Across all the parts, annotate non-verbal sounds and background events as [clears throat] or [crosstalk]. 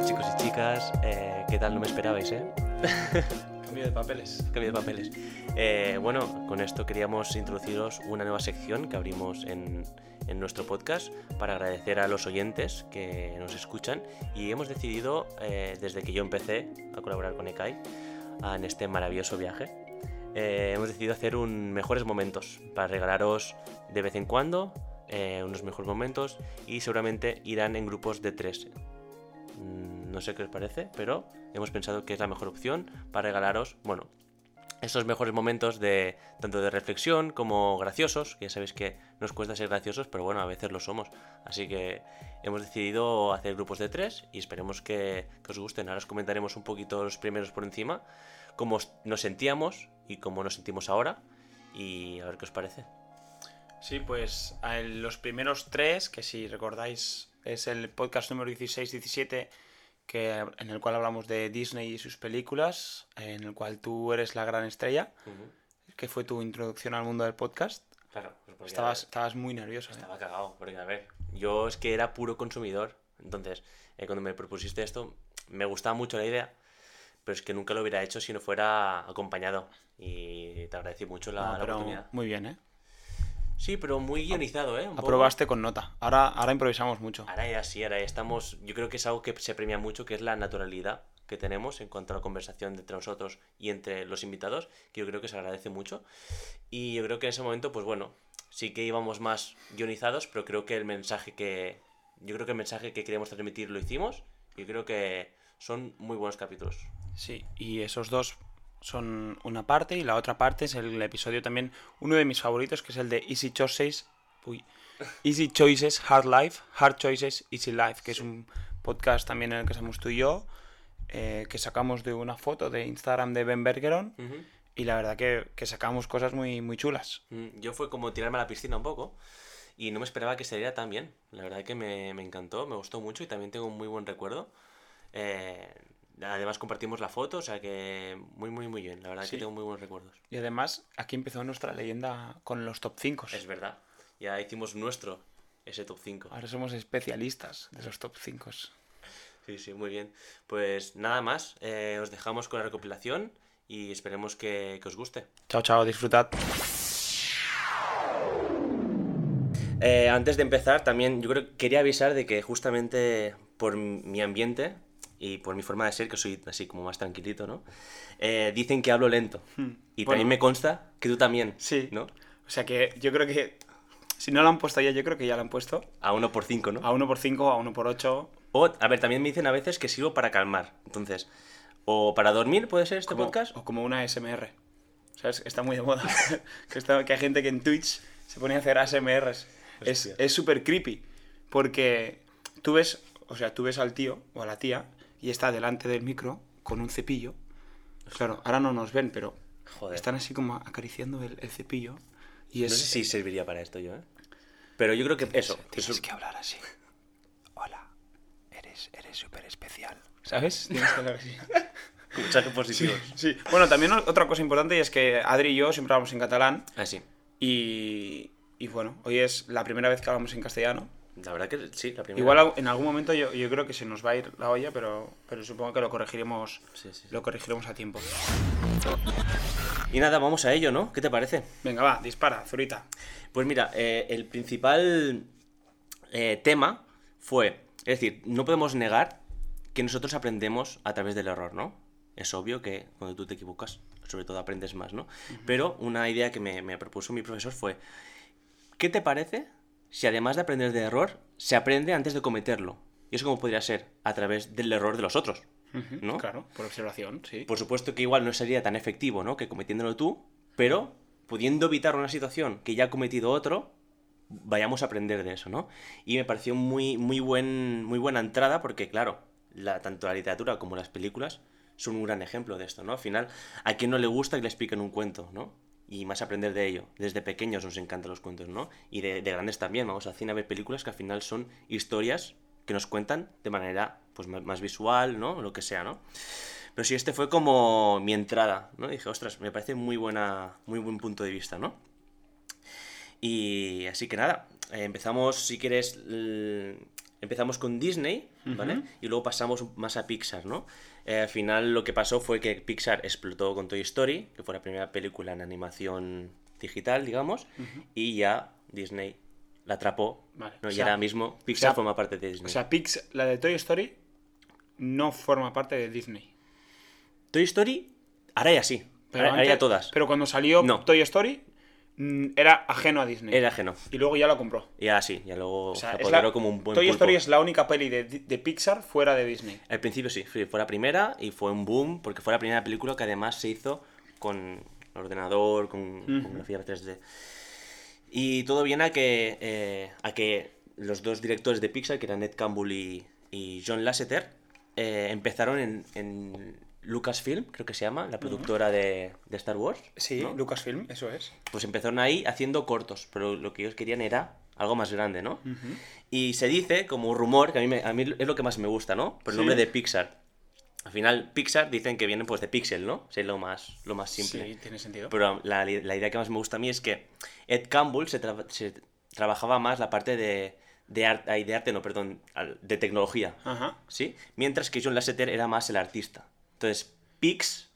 Hola chicos y chicas, eh, ¿qué tal? No me esperabais, ¿eh? [laughs] Cambio de papeles. Cambio de papeles. Eh, bueno, con esto queríamos introduciros una nueva sección que abrimos en, en nuestro podcast para agradecer a los oyentes que nos escuchan y hemos decidido, eh, desde que yo empecé a colaborar con ECAI en este maravilloso viaje, eh, hemos decidido hacer un mejores momentos para regalaros de vez en cuando eh, unos mejores momentos y seguramente irán en grupos de tres. No sé qué os parece, pero hemos pensado que es la mejor opción para regalaros, bueno, estos mejores momentos de tanto de reflexión como graciosos, que ya sabéis que nos cuesta ser graciosos, pero bueno, a veces lo somos. Así que hemos decidido hacer grupos de tres y esperemos que, que os gusten. Ahora os comentaremos un poquito los primeros por encima, cómo os- nos sentíamos y cómo nos sentimos ahora y a ver qué os parece. Sí, pues los primeros tres, que si recordáis es el podcast número 16-17, que, en el cual hablamos de Disney y sus películas, en el cual tú eres la gran estrella, que fue tu introducción al mundo del podcast. Claro, pues Estabas, estabas muy nervioso. ¿eh? Estaba cagado, porque a ver, yo es que era puro consumidor. Entonces, eh, cuando me propusiste esto, me gustaba mucho la idea, pero es que nunca lo hubiera hecho si no fuera acompañado. Y te agradecí mucho la, No, la oportunidad. muy bien, ¿eh? Sí, pero muy guionizado, ¿eh? Un poco. Aprobaste con nota. Ahora, ahora improvisamos mucho. Ahora ya sí, ahora ya estamos. Yo creo que es algo que se premia mucho, que es la naturalidad que tenemos en cuanto a la conversación entre nosotros y entre los invitados, que yo creo que se agradece mucho. Y yo creo que en ese momento, pues bueno, sí que íbamos más guionizados, pero creo que el mensaje que. Yo creo que el mensaje que queríamos transmitir lo hicimos. Y creo que son muy buenos capítulos. Sí, y esos dos son una parte y la otra parte es el episodio también, uno de mis favoritos, que es el de Easy Choices, uy, Easy Choices, Hard Life, Hard Choices, Easy Life, que es un podcast también en el que estamos tú y yo, eh, que sacamos de una foto de Instagram de Ben Bergeron y la verdad que, que sacamos cosas muy, muy chulas. Mm, Yo fue como tirarme a la piscina un poco. Y no me esperaba que saliera tan bien. La verdad que me, me encantó, me gustó mucho y también tengo un muy buen recuerdo. Eh, además compartimos la foto, o sea que muy, muy, muy bien. La verdad Sí. que tengo muy buenos recuerdos. Y además aquí empezó nuestra leyenda con los top 5. Es verdad. Ya hicimos nuestro, ese top 5. Ahora somos especialistas de los top 5. Sí, sí, muy bien. Pues nada más, eh, os dejamos con la recopilación y esperemos que, que os guste. Chao, chao, disfrutad. Eh, antes de empezar, también yo creo que quería avisar de que justamente por mi ambiente y por mi forma de ser, que soy así como más tranquilito, ¿no? Eh, dicen que hablo lento. Y Hmm. Bueno. también me consta que tú también, Sí. ¿no? O sea que yo creo que si no lo han puesto ya, yo creo que ya lo han puesto. A uno por cinco, ¿no? A 1 por 5, a 1 por 8. O, a ver, también me dicen a veces que sirvo para calmar. Entonces, o para dormir, ¿puede ser este como, podcast? O como una ASMR. ¿Sabes? Está muy de moda. [laughs] que, está- que hay gente que en Twitch se pone a hacer ASMRs. Hostia. es súper creepy. Porque tú ves, o sea, tú ves al tío o a la tía y está delante del micro con un cepillo. Claro, ahora no nos ven, pero Joder. están así como acariciando el, el cepillo. Y es, No sé si serviría para esto yo, ¿eh? Pero yo creo que eso. Tienes eso- que hablar así. Hola, eres eres súper especial. ¿Sabes? Tienes que hablar así. [laughs] Mensajes positivos. Sí. Bueno, también otra cosa importante y es que Adri y yo siempre hablamos en catalán Así. y, y bueno, hoy es la primera vez que hablamos en castellano. La verdad que sí, la primera. Igual en algún momento yo, yo creo que se nos va a ir la olla, pero, pero supongo que lo corregiremos, Sí, sí, sí. lo corregiremos a tiempo. Y nada, vamos a ello, ¿no? ¿Qué te parece? Venga, va, dispara, Zurita. Pues mira, eh, el principal eh, tema fue, es decir, no podemos negar que nosotros aprendemos a través del error, ¿no? Es obvio que cuando tú te equivocas, sobre todo aprendes más, ¿no? Pero una idea que me, me propuso mi profesor fue, ¿qué te parece si además de aprender de error, se aprende antes de cometerlo? Y eso cómo podría ser a través del error de los otros, ¿no? Claro, por observación, sí. Por supuesto que igual no sería tan efectivo, ¿no? Que cometiéndolo tú, pero pudiendo evitar una situación que ya ha cometido otro, vayamos a aprender de eso, ¿no? Y me pareció muy, muy, buen, muy buena entrada porque, claro, la, tanto la literatura como las películas son un gran ejemplo de esto, ¿no? Al final, a quien no le gusta que le expliquen un cuento, ¿no? Y más aprender de ello. Desde pequeños nos encantan los cuentos, ¿no? Y de, de grandes también. Vamos al cine a ver películas que al final son historias que nos cuentan de manera pues más, visual, ¿no? Lo que sea, ¿no? Pero sí, este fue como mi entrada, ¿no? Dije, ostras, me parece muy buena, muy buen punto de vista, ¿no? Y así que nada, eh, empezamos, si quieres, empezamos con Disney, ¿vale? Y luego pasamos más a Pixar, ¿no? Eh, al final lo que pasó fue que Pixar explotó con Toy Story, que fue la primera película en animación digital, digamos, y ya Disney la atrapó. Vale, ¿no? y sea- ahora mismo Pixar sea- forma parte de Disney. O sea, la de Toy Story no forma parte de Disney. Toy Story, ahora ya sí. ahora, ahora ya todas. Pero cuando salió No. Toy Story era ajeno a Disney. Era ajeno. Y luego ya la compró. Ya sí, ya luego O sea, se apoderó la- como un buen Toy pulpo. Story es la única peli de, de Pixar fuera de Disney. Al principio sí, fue la primera y fue un boom porque fue la primera película que además se hizo con ordenador, con, con grafía 3D. Y todo viene a que, eh, a que los dos directores de Pixar, que eran Ed Campbell y, y John Lasseter, eh, empezaron en, en Lucasfilm, creo que se llama, la productora de, de Star Wars. Sí, ¿no? Lucasfilm, eso es. Pues empezaron ahí haciendo cortos, pero lo que ellos querían era algo más grande, ¿no? Y se dice, como un rumor, que a mí, me- a mí es lo que más me gusta, ¿no? Por el Sí. nombre de Pixar. Al final, Pixar dicen que viene pues de Pixel, ¿no? Es lo más, lo más simple. Sí, tiene sentido. Pero la, la idea que más me gusta a mí es que Ed Campbell se, tra- se trabajaba más la parte de, de, ar- ay, de arte, no, perdón, de tecnología, Ajá. ¿sí? Mientras que John Lasseter era más el artista. Entonces, Pix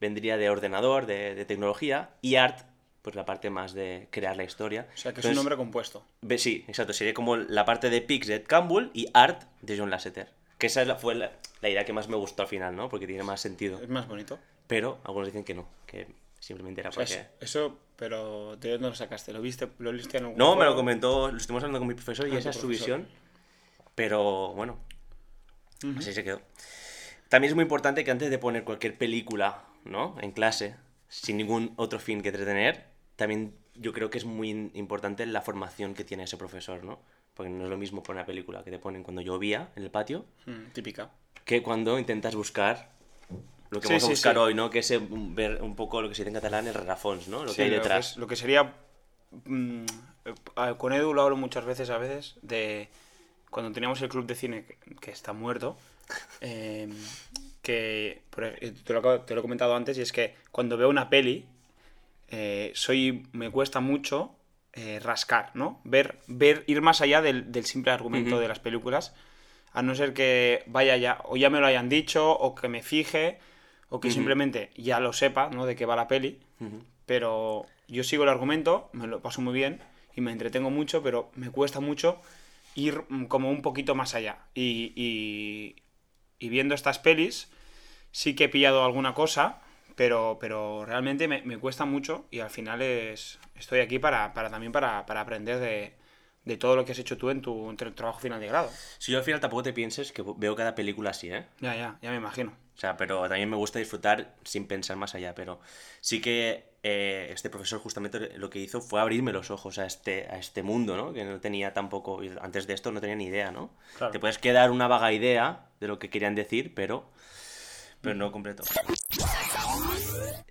vendría de ordenador, de, de tecnología, y Art, pues la parte más de crear la historia. O sea, que es Entonces, un nombre compuesto. ve- Sí, exacto, sería como la parte de Pix de Ed Campbell y Art de John Lasseter. Que esa es fue la, la idea que más me gustó al final, ¿no? Porque tiene más sentido. Es más bonito. Pero algunos dicen que no, que simplemente era O sea, porque... es- eso, pero ¿de dónde lo sacaste? ¿Lo viste? ¿Lo viste en algún No, me lo comentó, lo estuvimos hablando con mi profesor y Ah, esa tu es su profesor. visión. Pero bueno, así se quedó. También es muy importante que antes de poner cualquier película, ¿no? En clase, sin ningún otro fin que entretener, también yo creo que es muy importante la formación que tiene ese profesor, ¿no? Porque no es lo mismo poner una película que te ponen cuando llovía en el patio Mm, típica. que cuando intentas buscar lo que Sí, vamos a sí, buscar sí. hoy, ¿no? Que es eh, ver un poco lo que se dice en catalán el rarafons, ¿no? Lo que hay detrás. lo que sería. mm, eh, con Edu lo hablo muchas veces, a veces, de cuando teníamos el club de cine que, que está muerto. Eh, que por ej- te lo, acabo- te lo he comentado antes, y es que cuando veo una peli, eh, soy me cuesta mucho eh, rascar, ¿no? Ver, ver, ir más allá del, del simple argumento Ujú. de las películas, a no ser que vaya ya, o ya me lo hayan dicho, o que me fije, o que simplemente ya lo sepa, ¿no? De qué va la peli Ujú. pero yo sigo el argumento, me lo paso muy bien y me entretengo mucho, pero me cuesta mucho ir mm, como un poquito más allá. Y, y- y viendo estas pelis, sí que he pillado alguna cosa, pero, pero realmente me, me cuesta mucho y al final es, estoy aquí para, para también para, para aprender de, de todo lo que has hecho tú en tu, en tu trabajo final de grado. Si yo al final tampoco te pienses que veo cada película así, ¿eh? Ya, ya, ya me imagino. O sea, pero también me gusta disfrutar sin pensar más allá. Pero sí que eh, este profesor justamente lo que hizo fue abrirme los ojos a este, a este mundo, ¿no? Que no tenía tampoco, antes de esto no tenía ni idea, ¿no? Claro. Te puedes quedar una vaga idea de lo que querían decir, pero, pero no completo.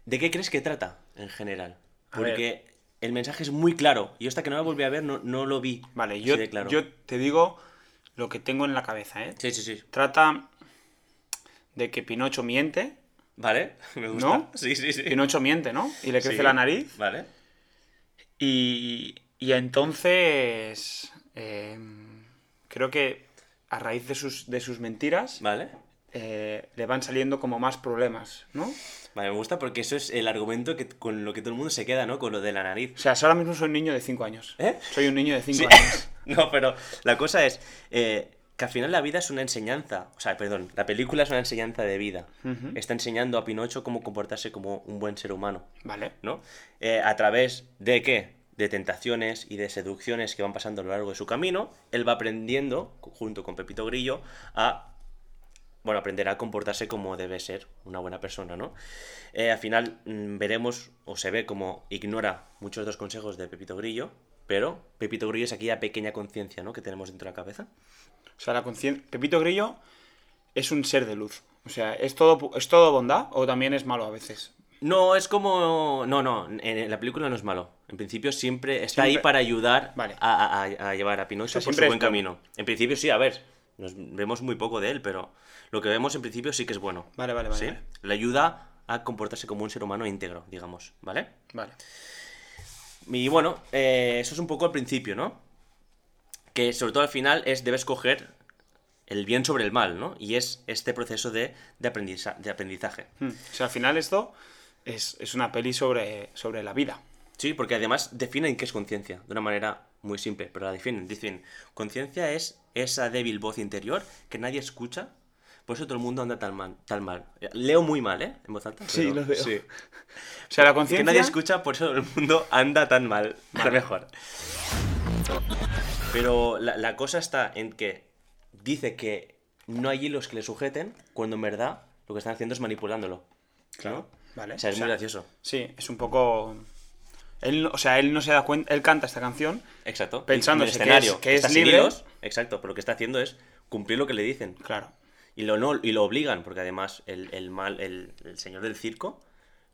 ¿De qué crees que trata en general? Porque el mensaje es muy claro. Yo hasta que no la volví a ver no, no lo vi. Vale, claro. yo te digo lo que tengo en la cabeza, ¿eh? Sí, sí, sí. Trata de que Pinocho miente. ¿Vale? [laughs] Me gusta. ¿No? Sí, sí, sí. Pinocho miente, ¿no? Y le crece Sí. la nariz. Vale. Y, y entonces eh, creo que a raíz de sus, de sus mentiras Vale. eh, le van saliendo como más problemas, ¿no? Vale, me gusta porque eso es el argumento que, con lo que todo el mundo se queda, ¿no? Con lo de la nariz. O sea, ahora mismo soy un niño de 5 años. ¿Eh? Soy un niño de 5 Sí. años. [laughs] no, pero la cosa es eh, que al final la vida es una enseñanza. O sea, perdón, la película es una enseñanza de vida. Está enseñando a Pinocho cómo comportarse como un buen ser humano, Vale. ¿no? Eh, a través de qué? De tentaciones y de seducciones que van pasando a lo largo de su camino, él va aprendiendo, junto con Pepito Grillo, a bueno, aprenderá a comportarse como debe ser una buena persona, ¿no? Eh, al final mm, veremos, o se ve como ignora muchos de los consejos de Pepito Grillo, pero Pepito Grillo es aquella pequeña conciencia, ¿no? Que tenemos dentro de la cabeza. O sea, la conciencia... Pepito Grillo es un ser de luz. O sea, ¿es todo, ¿es todo bondad o también es malo a veces? No, es como... No, no, en la película no es malo. En principio siempre está ahí para ayudar Vale. a, a- a llevar a Pinocho sea, por su buen camino. En principio sí, a ver, nos vemos muy poco de él, pero lo que vemos en principio sí que es bueno. Vale, vale, vale. ¿sí? Vale. Le ayuda a comportarse como un ser humano íntegro, digamos, ¿vale? Vale. Y bueno, eh, eso es un poco al principio, ¿no? Que sobre todo al final es debes coger el bien sobre el mal, ¿no? Y es este proceso de, de, aprendiza- de aprendizaje. Hmm. O sea, al final esto es, es una peli sobre, sobre la vida. Sí, porque además definen qué es conciencia, de una manera muy simple, pero la definen. Dicen, conciencia es esa débil voz interior que nadie escucha, por eso todo el mundo anda tan mal. Tan mal. Leo muy mal, ¿eh? En voz alta. Sí, lo veo. sí. [laughs] O sea, la Que conciencia... nadie escucha, por eso el mundo anda tan mal. A lo mejor. Pero la, la cosa está en que dice que no hay hilos que le sujeten, cuando en verdad lo que están haciendo es manipulándolo. Claro, vale. O sea, es O muy gracioso. Sí, es un poco... Él, o sea, él no se da cuenta... Él canta esta canción Exacto. Pensándose Y en el escenario es- que es libre. hilos, exacto, pero lo que está haciendo es cumplir lo que le dicen. Claro. Y lo, no, y lo obligan, porque además el, el mal, el, el señor del circo,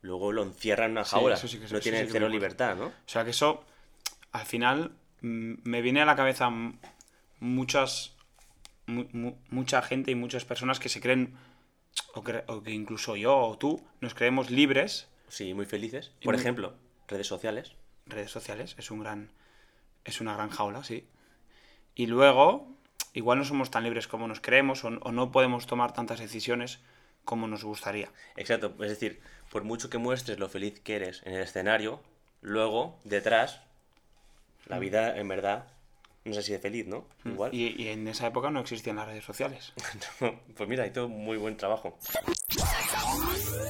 luego lo encierra en una Sí, jaula. eso sí que- no tiene sí cero libertad, ¿no? O sea, que eso, al final, me viene a la cabeza muchas... mu- mu- mucha gente y muchas personas que se creen, o que, o que incluso yo o tú, nos creemos libres. Sí, muy felices. Por muy- ejemplo, redes sociales. Redes sociales, es un gran... Es una gran jaula, sí. Y luego, igual no somos tan libres como nos creemos o, o no podemos tomar tantas decisiones como nos gustaría. Exacto, es decir, por mucho que muestres lo feliz que eres en el escenario, luego, detrás, la vida en verdad no es así de feliz, ¿no? Igual. Mm. Y, y en esa época no existían las redes sociales. [laughs] pues mira, hizo muy buen trabajo.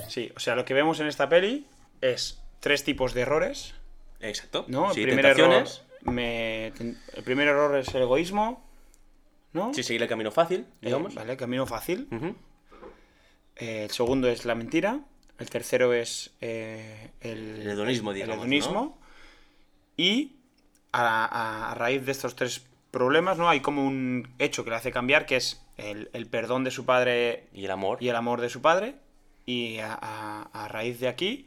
Sí, o sea, lo que vemos en esta peli es tres tipos de errores, Exacto. ¿no? El Sí, primer error me- el primer error es el egoísmo, ¿no? Sí, seguir el camino fácil, Eh, digamos. vale, camino fácil. Eh, el segundo es la mentira. El tercero es eh, el, El hedonismo, el digamos, hedonismo. Y a, raíz de estos tres problemas, ¿no? Hay como un hecho que le hace cambiar, que es el, el perdón de su padre Y el amor. y el amor de su padre. Y a, a- a raíz de aquí,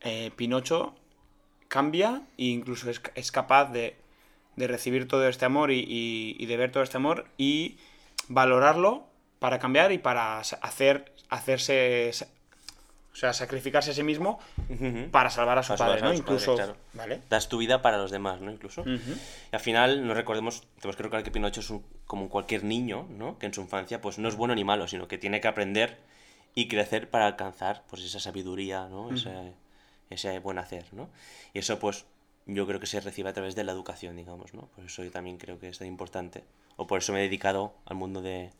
eh, Pinocho cambia e incluso es, es capaz de, de recibir todo este amor y, y- y de ver todo este amor y valorarlo para cambiar y para hacer, hacerse, o sea, sacrificarse a sí mismo Ujú. para salvar a su Para padre, ¿no? a Incluso, claro. ¿vale? Das tu vida para los demás, ¿no? Incluso. Ujú. Y al final, no recordemos, tenemos que recordar que Pinocho es un- como cualquier niño, ¿no? Que en su infancia, pues no es bueno ni malo, sino que tiene que aprender y crecer para alcanzar, pues esa sabiduría, ¿no? Ese, ese buen hacer, ¿no? Y eso, pues, yo creo que se recibe a través de la educación, digamos, ¿no? Por eso yo también creo que es tan importante. O por eso me he dedicado al mundo de,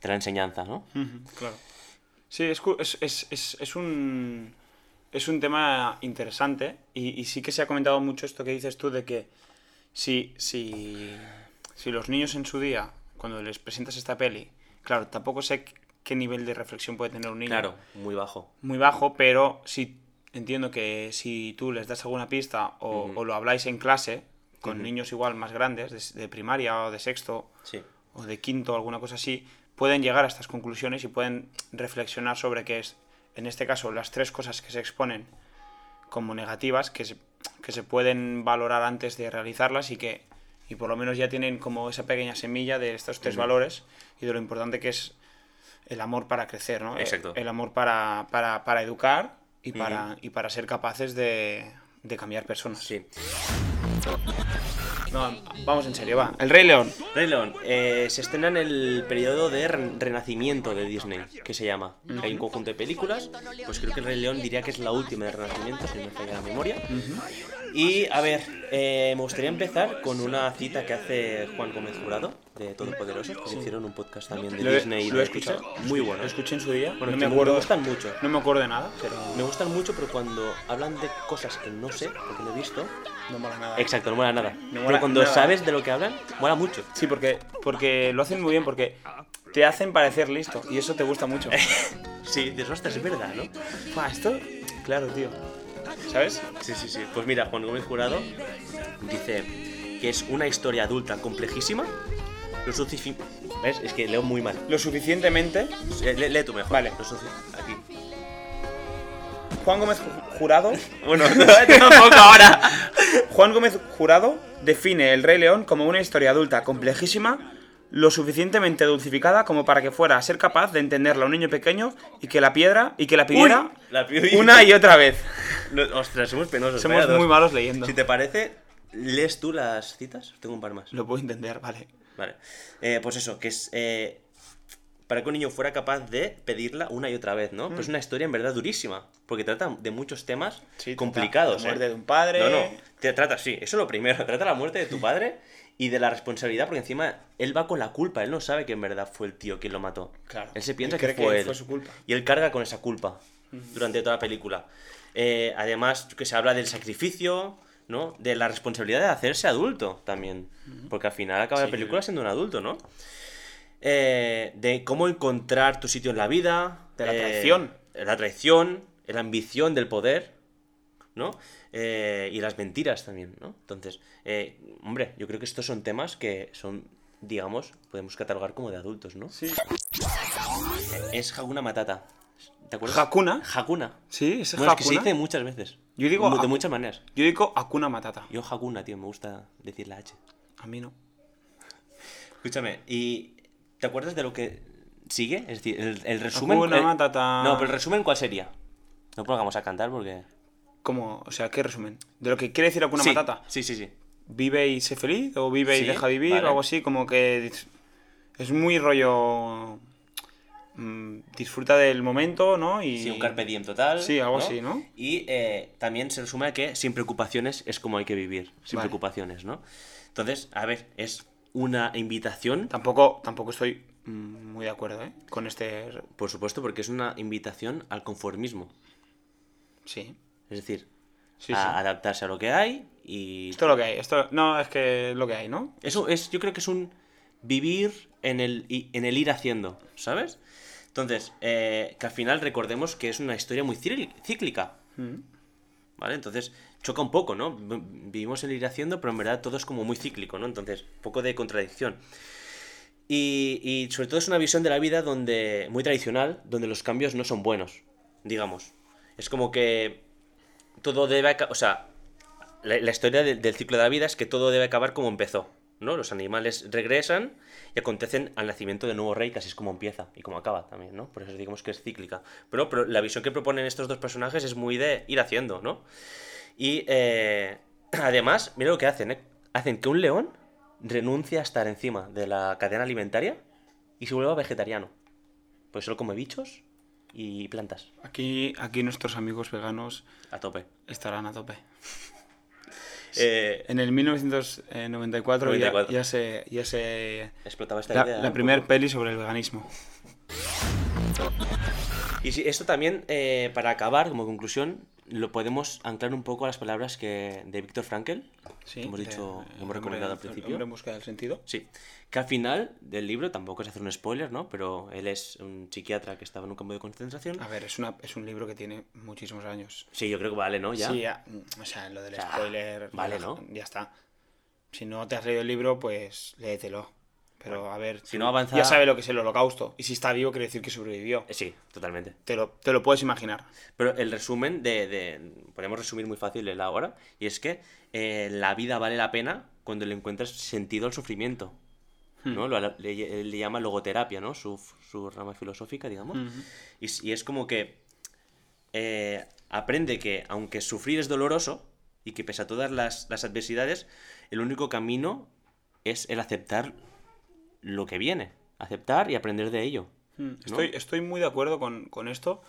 de la enseñanza, ¿no? Claro. Sí, es, es, es- es- un, es un tema interesante y, y sí que se ha comentado mucho esto que dices tú de que si, si, si los niños en su día, cuando les presentas esta peli, claro, tampoco sé qué nivel de reflexión puede tener un niño. Claro, muy bajo. Muy bajo, pero sí entiendo que si tú les das alguna pista o, o lo habláis en clase con niños igual más grandes, de- de primaria o de sexto, Sí. o de quinto, alguna cosa así, pueden llegar a estas conclusiones y pueden reflexionar sobre qué es, en este caso, las tres cosas que se exponen como negativas, que se, que se pueden valorar antes de realizarlas y que y por lo menos ya tienen como esa pequeña semilla de estos tres valores y de lo importante que es el amor para crecer, ¿no? Exacto. El amor para, para, para educar y para, Ujú. y para ser capaces de, de cambiar personas. Sí. No, vamos en serio, va. El Rey León. Rey León eh, se estrena en el periodo de re- renacimiento de Disney, que se llama. Hay un conjunto de películas, pues creo que el Rey León diría que es la última de renacimiento, si no me falla la memoria. Y a ver, eh, me gustaría empezar con una cita que hace Juan Gómez Jurado, de Todopoderosos, que hicieron un podcast también de Lo he- Disney y lo he de escuchado. Muy bueno. Lo escuché en su día. Bueno, no me acuerdo. Gustan mucho. No me acuerdo de nada, pero Me gustan mucho, pero cuando hablan de cosas que no sé, porque no he visto. no mola nada. Exacto, no mola nada. mola pero cuando nada. sabes de lo que hablan, mola mucho. Sí, porque, porque lo hacen muy bien, porque te hacen parecer listo y eso te gusta mucho. [laughs] Sí, dices, ostras, es verdad, ¿no? Fua, esto, claro, tío. ¿Sabes? Sí, sí, sí. Pues mira, Juan Gómez Jurado dice que es una historia adulta complejísima. Lo sufici- ¿Ves? Es que leo muy mal. Lo suficientemente. Eh, Lee, tú mejor. Vale. Lo sufi- Aquí. Juan Gómez Ju- Jurado. [laughs] Bueno, [laughs] tampoco ahora. Juan Gómez Jurado define El Rey León como una historia adulta complejísima, lo suficientemente dulcificada como para que fuera a ser capaz de entenderla a un niño pequeño y que la piedra y que la pidiera Uy, la una y otra vez. No, ostras, somos penosos. Somos dos. muy malos leyendo. Si te parece, ¿Lees tú las citas? Tengo un par más. Lo puedo entender, vale. Vale. Eh, pues eso, que es. eh, para que un niño fuera capaz de pedirla una y otra vez, ¿no? Pero es una historia en verdad durísima. Porque trata de muchos temas Mm. Sí, complicados. la muerte ¿eh? de un padre. No, no. Te trata, sí, eso es lo primero. [laughs] Trata la muerte de tu padre y de la responsabilidad, porque encima él va con la culpa. Él no sabe que en verdad fue el tío quien lo mató. Claro. Él se piensa que fue que él. fue su culpa. Y él carga con esa culpa durante toda la película. Eh, además, que se habla del sacrificio, ¿no? De la responsabilidad de hacerse adulto también. Porque al final acaba la película siendo un adulto, ¿no? Eh, de cómo encontrar tu sitio en la vida. De la eh, traición. la traición, la ambición del poder, ¿no? Eh, y las mentiras también, ¿no? Entonces, hombre, yo creo que estos son temas que son, digamos, podemos catalogar como de adultos, ¿no? Sí. Es Hakuna Matata. ¿Te acuerdas? ¿Hakuna? Hakuna. Sí, es Bueno, es que se Hakuna. dice muchas veces. Yo digo de muchas maneras. Yo digo Hakuna Matata. Yo Hakuna, tío, me gusta decir la H. A mí no. Escúchame, ¿y te acuerdas de lo que sigue? Es decir, el, el resumen... Hakuna el- Matata. No, pero el resumen, ¿cuál sería? No pongamos a cantar porque... ¿Cómo? O sea, ¿qué resumen? ¿De lo que quiere decir Hakuna sí, Matata? Sí, sí, sí. ¿Vive y sé feliz? ¿O vive y Sí, deja vivir? vale. O algo así, como que... Es muy rollo... mm, disfruta del momento, ¿no? Y... Sí, un carpe diem total. Sí, algo así, ¿no? Y eh, también se resume a que sin preocupaciones es como hay que vivir. Sin Vale. preocupaciones, ¿no? Entonces, a ver, es una invitación, Tampoco, tampoco estoy mm, muy de acuerdo, ¿eh? Con este... por supuesto, porque es una invitación al conformismo. Sí. Es decir, Sí, a sí. adaptarse a lo que hay y... Esto es lo que hay. Esto... No, es que es lo que hay, ¿no? Eso es, yo creo que es un vivir en el, en el ir haciendo, ¿sabes? Entonces, eh, que al final recordemos que es una historia muy cícli- cíclica, Mm. ¿vale? Entonces, choca un poco, ¿no? Vivimos el ir haciendo, pero en verdad todo es como muy cíclico, ¿no? Entonces, un poco de contradicción. Y, y sobre todo es una visión de la vida donde muy tradicional, donde los cambios no son buenos, digamos. Es como que todo debe... O sea, la, la historia del, del ciclo de la vida es que todo debe acabar como empezó, ¿no? Los animales regresan y acontecen al nacimiento del nuevo rey, que así es como empieza y como acaba también, ¿no? Por eso digamos que es cíclica. Pero, pero la visión que proponen estos dos personajes es muy de ir haciendo, ¿no? Y eh, [clears throat] además, mira lo que hacen, ¿eh? Hacen que un león renuncie a estar encima de la cadena alimentaria y se vuelva vegetariano. Pues solo come bichos y plantas, Aquí, aquí nuestros amigos veganos a tope. estarán a tope. [laughs] Eh, En el 1994, ya- 94. Ya, se... Ya se... explotaba esta La, idea. la un primer poco. peli sobre el veganismo. Y esto también, eh, para acabar, como conclusión, lo podemos anclar un poco a las palabras que de Víctor Frankl, Sí, que hemos dicho, hemos recomendado al principio. en busca del sentido. Sí, que al final del libro, tampoco es hacer un spoiler, ¿no? Pero él es un psiquiatra que estaba en un campo de concentración. A ver, es, una, es un libro que tiene muchísimos años. Sí, yo creo que vale, ¿no? Ya. Sí, ya, o sea, lo del O sea, spoiler. vale, ya, ¿no? Ya está. Si no te has leído el libro, pues léetelo. Pero a ver, Si no avanza- ya sabe lo que es el holocausto. Y si está vivo, quiere decir que sobrevivió. Sí, totalmente. Te lo, te lo puedes imaginar. Pero el resumen de, de- Podemos resumir muy fácil el ahora. Y es que eh, la vida vale la pena cuando le encuentras sentido al sufrimiento. ¿no? Lo- le, le llama logoterapia, ¿no? Su, su rama filosófica, digamos. y, s- y es como que eh, aprende que aunque sufrir es doloroso y que pese a todas las, las adversidades, el único camino es el aceptar lo que viene. Aceptar y aprender de ello. Mm, ¿no? Estoy, estoy muy de acuerdo con, con esto,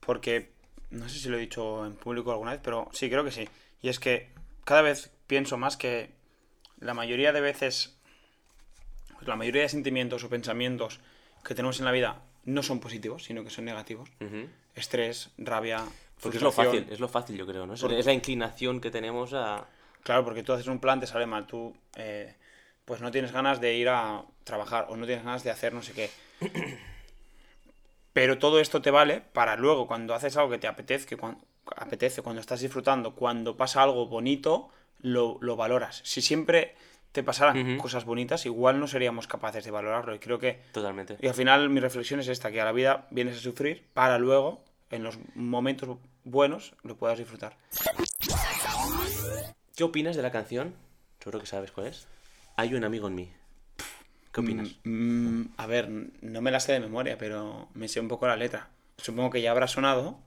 porque no sé si lo he dicho en público alguna vez, pero sí, creo que sí. Y es que cada vez pienso más que la mayoría de veces, pues la mayoría de sentimientos o pensamientos que tenemos en la vida no son positivos, sino que son negativos. Estrés, rabia, Porque es lo fácil, es lo fácil, yo creo, ¿no? Es, Porque- es la inclinación que tenemos a. Claro, porque tú haces un plan, te sale mal. Tú, eh, pues no tienes ganas de ir a trabajar o no tienes ganas de hacer no sé qué. [clears throat] Pero todo esto te vale para luego, cuando haces algo que te apetece, cuando, apetece, cuando estás disfrutando, cuando pasa algo bonito, lo, lo valoras. Si siempre te pasaran cosas bonitas, igual no seríamos capaces de valorarlo. Y creo que. Totalmente. Y al final mi reflexión es esta: que a la vida vienes a sufrir para luego, en los momentos buenos, lo puedas disfrutar. ¿Qué opinas de la canción? Seguro que sabes cuál es. Hay un amigo en mí. ¿Qué opinas? Mm, mm, a ver, no me la sé de memoria, pero me sé un poco la letra. Supongo que ya habrá sonado.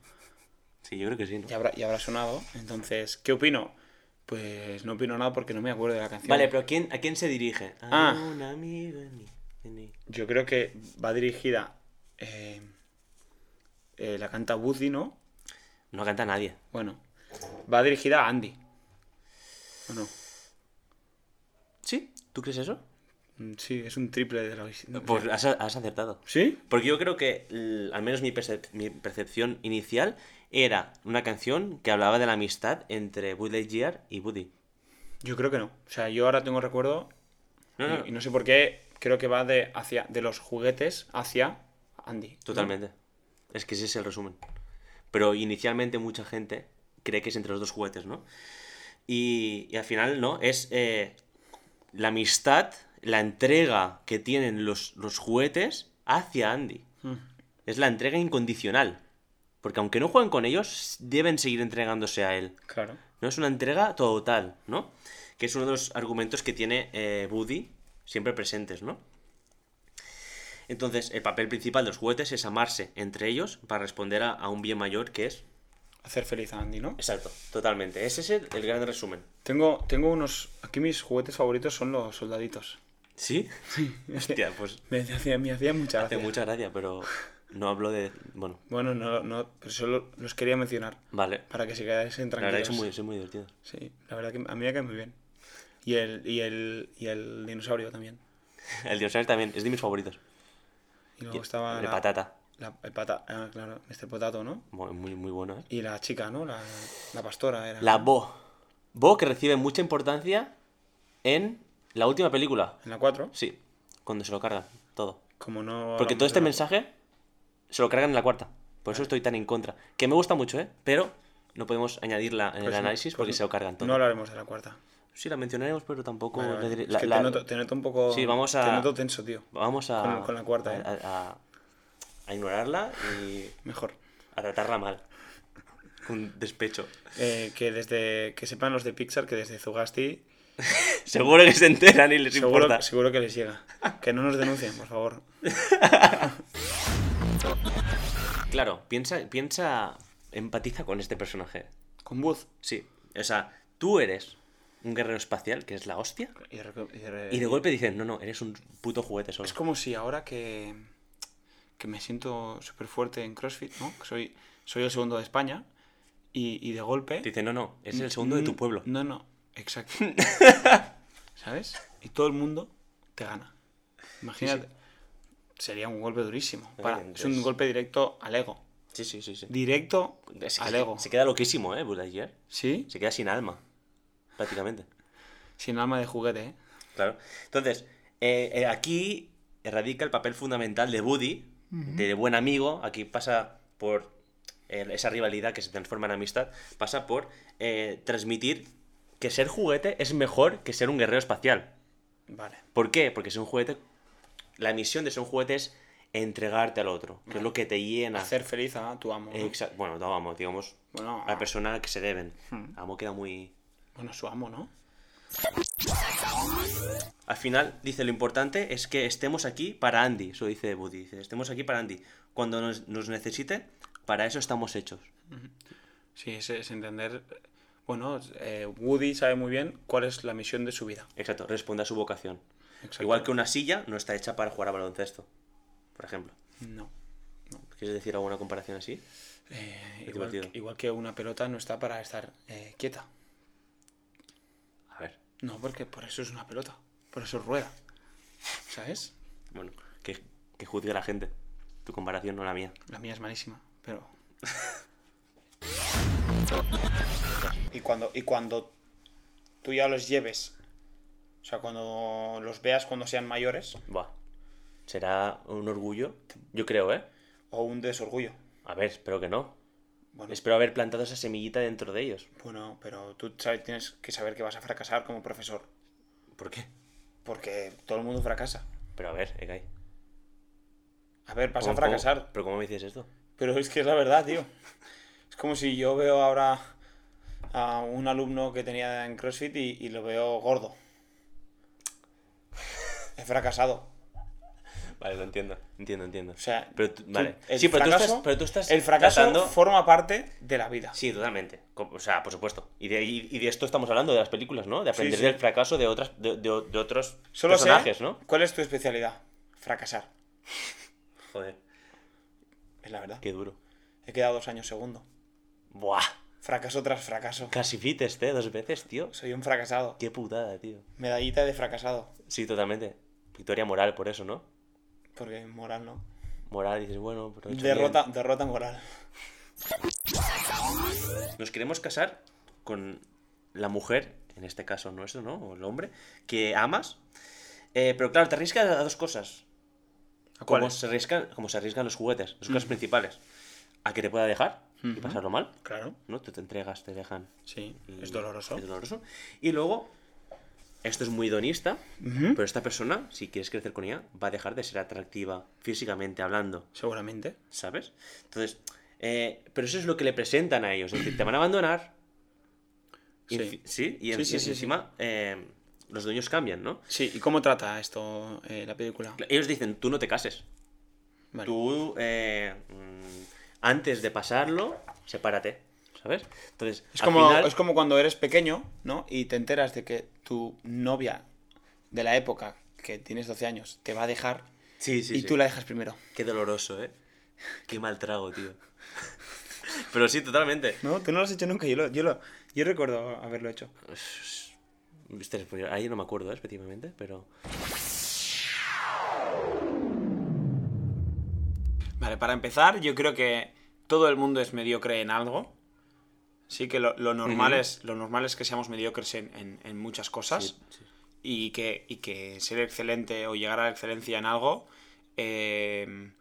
Sí, yo creo que sí, ¿no? Ya habrá, ya habrá sonado. Entonces, ¿qué opino? Pues no opino nada porque no me acuerdo de la canción. Vale, pero ¿a quién, ¿a quién se dirige? A Ah. un amigo en en Yo creo que va dirigida. eh, eh, la canta Woody, ¿no? No canta nadie. Bueno, va dirigida a Andy. ¿O no? ¿Sí? ¿Tú crees eso? Mm, Sí, es un triple de la Pues has, has acertado. ¿Sí? Porque yo creo que, al menos mi, percep- mi percepción inicial, era una canción que hablaba de la amistad entre Buzz Lightyear y Woody. Yo creo que no. O sea, yo ahora tengo recuerdo. No, no, y, y no sé por qué. Creo que va de hacia de los juguetes hacia Andy. ¿no? Totalmente. Es que ese es el resumen. Pero inicialmente mucha gente cree que es entre los dos juguetes, ¿no? Y, y al final, no, es eh, la amistad, la entrega que tienen los, los juguetes hacia Andy. Mm. Es la entrega incondicional. Porque aunque no jueguen con ellos, deben seguir entregándose a él. Claro. ¿no? Es una entrega total, ¿no? Que es uno de los argumentos que tiene eh, Woody siempre presentes, ¿no? Entonces, el papel principal de los juguetes es amarse entre ellos para responder a, a un bien mayor que es... Hacer feliz a Andy, ¿no? Exacto, totalmente. Ese es el, el gran resumen. Tengo, tengo unos. Aquí mis juguetes favoritos son los soldaditos. ¿Sí? Hostia, pues [laughs] Me hacía, me hacía mucha hace gracia. mucha gracia, pero no hablo de... Bueno, Bueno, no, no, pero solo los quería mencionar. vale. Para que se quedasen La verdad tranquilos. que son muy, son muy divertidos. Sí, la verdad que a mí me cae muy bien. Y el, y el, y el dinosaurio también. [laughs] El dinosaurio también es de mis favoritos. Y luego estaba de la, patata. la- el pata, ah, claro, Mr. Potato, ¿no? Muy, muy, muy bueno, ¿eh? Y la chica, ¿no? La, la pastora era. La Bo. Bo que recibe mucha importancia en la última película. En la 4, Sí, cuando se lo cargan, todo. como no. Porque todo este de mensaje se lo cargan en la cuarta. Por eso estoy tan en contra. Que me gusta mucho, ¿eh? Pero no podemos añadirla en Pues el no, análisis pues porque no- se lo cargan todo. No hablaremos de la cuarta. Sí, la mencionaremos, pero tampoco... Vale. le diré- Es la- que la- te, noto, te noto un poco. Sí, vamos a- Te noto tenso, tío. Vamos a... con- con la cuarta, ¿eh? a- a- a ignorarla y Mejor. a tratarla mal. Con despecho. Eh, que desde. Que sepan los de Pixar que desde Zugasti. [laughs] Seguro que se enteran y les Seguro, importa. seguro que les llega. Que no nos denuncien, por favor. [laughs] Claro, piensa, piensa, empatiza con este personaje. Con Buzz. Sí, o sea, tú eres un guerrero espacial, que es la hostia, Y de, reco- y de- y de golpe dicen, no, no, eres un puto juguete solo. Es como si ahora que, que me siento súper fuerte en CrossFit, ¿no? Que soy, soy el segundo de España y, y de golpe... Te dicen, no, no, es el segundo de tu pueblo. No, no, exacto. [laughs] ¿Sabes? Y todo el mundo te gana. Imagínate. Sería un golpe durísimo. Es un golpe directo al ego. Sí, sí, sí, sí. Directo Es que al ego. Se queda loquísimo, ¿eh? Buzz Lightyear. ¿Sí? Se queda sin alma, prácticamente. Sin alma de juguete, ¿eh? Claro. Entonces, eh, eh, aquí radica el papel fundamental de Woody, de buen amigo. Aquí pasa por eh, esa rivalidad que se transforma en amistad, pasa por eh, transmitir que ser juguete es mejor que ser un guerrero espacial. Vale. ¿Por qué? Porque ser un juguete. La misión de ser un juguete es entregarte al otro, que es lo que te llena. Hacer feliz a tu amo. ¿no? Exa- bueno, no, vamos, digamos, Bueno, a la persona a la que se deben. Hmm. Amo queda muy. bueno, su amo, ¿no? Al final, dice, lo importante es que estemos aquí para Andy. Eso dice Woody. Dice, estemos aquí para Andy. Cuando nos, nos necesite, para eso estamos hechos. Sí, es, es entender. Bueno, eh, Woody sabe muy bien cuál es la misión de su vida. Exacto, responde a su vocación. Exacto. Igual que una silla no está hecha para jugar a baloncesto, por ejemplo. No. ¿Quieres decir alguna comparación así? Eh, Es igual, que, igual que una pelota no está para estar eh, quieta. A ver, No, porque por eso es una pelota. Por eso rueda. ¿Sabes? bueno, que, que juzgue la gente. Tu comparación no la mía. La mía es malísima, pero. [laughs] y cuando, y cuando tú ya los lleves, o sea, cuando los veas cuando sean mayores, Buah. Será un orgullo. Yo creo, ¿eh? o un desorgullo. A ver, espero que no. Bueno, Espero haber plantado esa semillita dentro de ellos. bueno, pero tú sabes, tienes que saber que vas a fracasar como profesor. ¿Por qué? Porque todo el mundo fracasa. Pero a ver, Ekai. A ver, vas a ¿Cómo- fracasar. ¿Pero cómo me dices esto? Pero es que es la verdad, tío. Es como si yo veo ahora a un alumno que tenía en CrossFit y, y lo veo gordo. He fracasado. Vale, lo entiendo, entiendo, entiendo. O sea, pero tú- tú- vale. el sí, pero tú, fracaso- estás, pero tú estás El fracaso tratando- forma parte de la vida. Sí, totalmente. O sea, por supuesto. Y de, y, y de esto estamos hablando, de las películas, ¿no? De aprender sí. del fracaso de, otras, de, de- de otros Solo personajes, sé ¿no? cuál es tu especialidad. Fracasar. Joder, Es la verdad. qué duro. He quedado dos años segundo. Buah. Fracaso tras fracaso. Casi fites, ¿eh? Dos veces, tío. Soy un fracasado. Qué putada, tío. Medallita de fracasado. Sí, totalmente. Victoria moral por eso, ¿no? Porque moral no. Moral, dices, bueno, pero... he Derrota, derrota moral. Nos queremos casar con la mujer, en este caso nuestro, ¿no? O el hombre, que amas. Eh, pero claro, te arriesgas a dos cosas. ¿A Como se, arriesgan, como se arriesgan los juguetes, las cosas principales. A que te pueda dejar y pasarlo mal, Claro. ¿no? Tú te entregas, te dejan. Sí, y es doloroso. Es doloroso. Y luego, esto es muy hedonista, Ujú. pero esta persona, si quieres crecer con ella, va a dejar de ser atractiva físicamente hablando, Seguramente. ¿sabes? Entonces, eh, pero eso es lo que le presentan a ellos. Es decir, te van a abandonar. Sí. sí, y, Sí, en- sí, y encima eh, los dueños cambian, ¿no? Sí, ¿y cómo trata esto eh, la película? Ellos dicen, tú no te cases. Vale. Tú, eh, mm, antes de pasarlo, sepárate, ¿sabes? Entonces, Es como, final- es como cuando eres pequeño, ¿no? Y te enteras de que tu novia de la época, que tienes 12 años, te va a dejar Sí, sí, y sí. tú la dejas primero. Qué doloroso, ¿eh? Qué mal trago, tío. Pero sí, totalmente. No, tú no lo has hecho nunca. Yo, lo, yo, lo, yo recuerdo haberlo hecho. Ahí no me acuerdo, ¿eh? específicamente, pero... Vale, para empezar, yo creo que todo el mundo es mediocre en algo. Sí que lo, lo normal, es, lo normal es que seamos mediocres en, en- en muchas cosas. Sí, sí. y que, y que ser excelente o llegar a la excelencia en algo eh,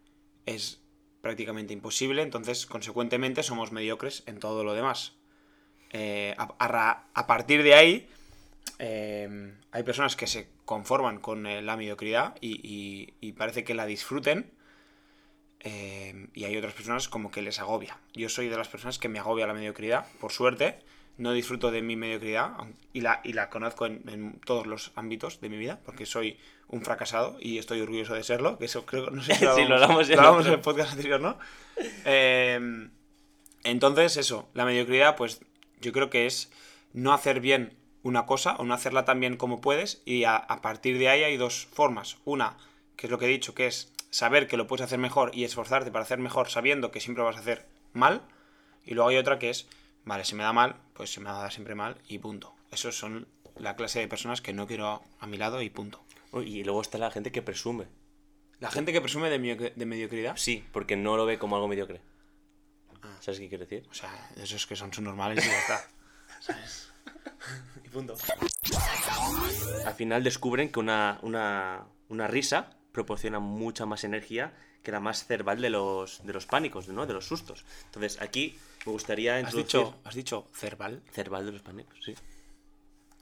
es prácticamente imposible, entonces consecuentemente somos mediocres en todo lo demás. Eh, a, a ra- a partir de ahí, eh, hay personas que se conforman con eh, la mediocridad y, y- y parece que la disfruten. Eh, y hay otras personas como que les agobia. Yo soy de las personas que me agobia la mediocridad, por suerte. No disfruto de mi mediocridad y la, y la conozco en, en todos los ámbitos de mi vida, porque soy un fracasado y estoy orgulloso de serlo. Que eso creo no sé si [laughs] Sí, lo hablamos en lo hablamos otro. en el podcast anterior, ¿no? Eh, entonces, eso, la mediocridad, pues yo creo que es no hacer bien una cosa o no hacerla tan bien como puedes y a, a partir de ahí hay dos formas. Una, que es lo que he dicho, que es saber que lo puedes hacer mejor y esforzarte para hacer mejor sabiendo que siempre vas a hacer mal. Y luego hay otra que es, vale, se me da mal, pues se me va a dar siempre mal y punto. Esos son la clase de personas que no quiero a mi lado y punto. Y luego está la gente que presume. La gente que presume de, de mediocridad, Sí, porque no lo ve como algo mediocre. Ah. ¿Sabes qué quiero decir? o sea, esos que son subnormales y ya está. [laughs] ¿Sabes? y punto. Al final descubren que una, una, una risa proporciona mucha más energía que la más cerval de los, de los pánicos, ¿no? De los sustos. Entonces, aquí me gustaría ¿Has introducir... dicho, ¿Has dicho cerval? Cerval de los pánicos, sí.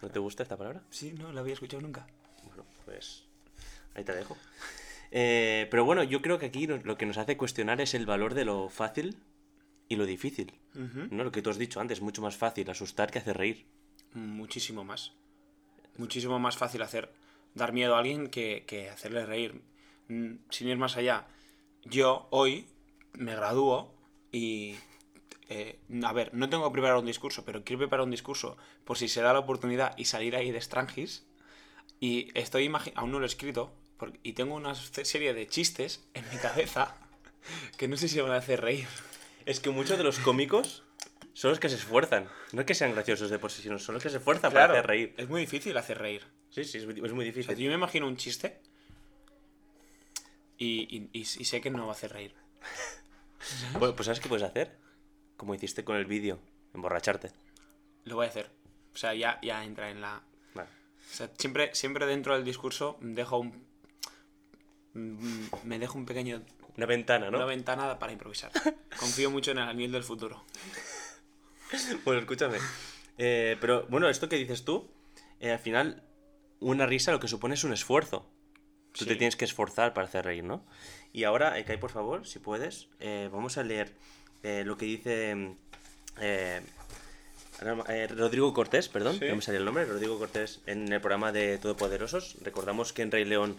¿No te gusta esta palabra? Sí, no, la había escuchado nunca. Bueno, pues ahí te dejo. Eh, pero bueno, yo creo que aquí lo que nos hace cuestionar es el valor de lo fácil y lo difícil. ¿no? Lo que tú has dicho antes, mucho más fácil asustar que hacer reír. Muchísimo más. Muchísimo más fácil hacer dar miedo a alguien que, que hacerle reír. Mm, Sin ir más allá, yo hoy me gradúo y... eh, a ver, no tengo que preparar un discurso, pero quiero preparar un discurso por si se da la oportunidad y salir ahí de Strangis. Y estoy aún no lo he escrito, porque- y tengo una serie de chistes en mi cabeza [laughs] que no sé si van a hacer reír. Es que muchos de los cómicos son los que se esfuerzan. No es que sean graciosos de por sí, sino son los que se esfuerzan Claro, para hacer reír. es muy difícil hacer reír. Sí, sí, es muy, es muy O sea, difícil. yo me imagino un chiste y, y- y- y sé que no va a hacer reír. [laughs] Pues, pues ¿sabes qué puedes hacer? Como hiciste con el vídeo, emborracharte. Lo voy a hacer. O sea, ya, ya entra en la... Vale. O sea, siempre, siempre dentro del discurso dejo un... Me dejo un pequeño... Una ventana, ¿no? Una ventana para improvisar. [laughs] Confío mucho en el anil del futuro. Bueno, escúchame. Eh, pero bueno, esto que dices tú, eh, al final, una risa lo que supone es un esfuerzo. Tú te Sí. tienes que esforzar para hacer reír, ¿no? Y ahora, eh, Kai, por favor, si puedes, eh, vamos a leer eh, lo que dice eh, eh, Rodrigo Cortés, perdón, Sí. no me salió el nombre, Rodrigo Cortés en el programa de Todopoderosos. Recordamos que en Rey León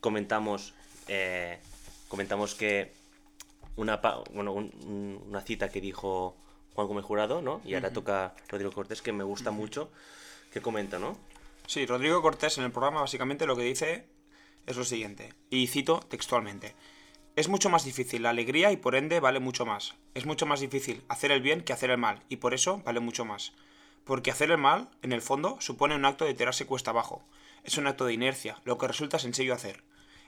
comentamos eh, comentamos que una, bueno, un- un- una cita que dijo Juan Gómez Jurado, ¿no? Y ahora toca Rodrigo Cortés, que me gusta mucho, que comenta, ¿no? Sí, Rodrigo Cortés en el programa básicamente lo que dice es lo siguiente, y cito textualmente. Es mucho más difícil la alegría y por ende vale mucho más. Es mucho más difícil hacer el bien que hacer el mal, y por eso vale mucho más. Porque hacer el mal, en el fondo, supone un acto de tirarse cuesta abajo. Es un acto de inercia, lo que resulta sencillo hacer.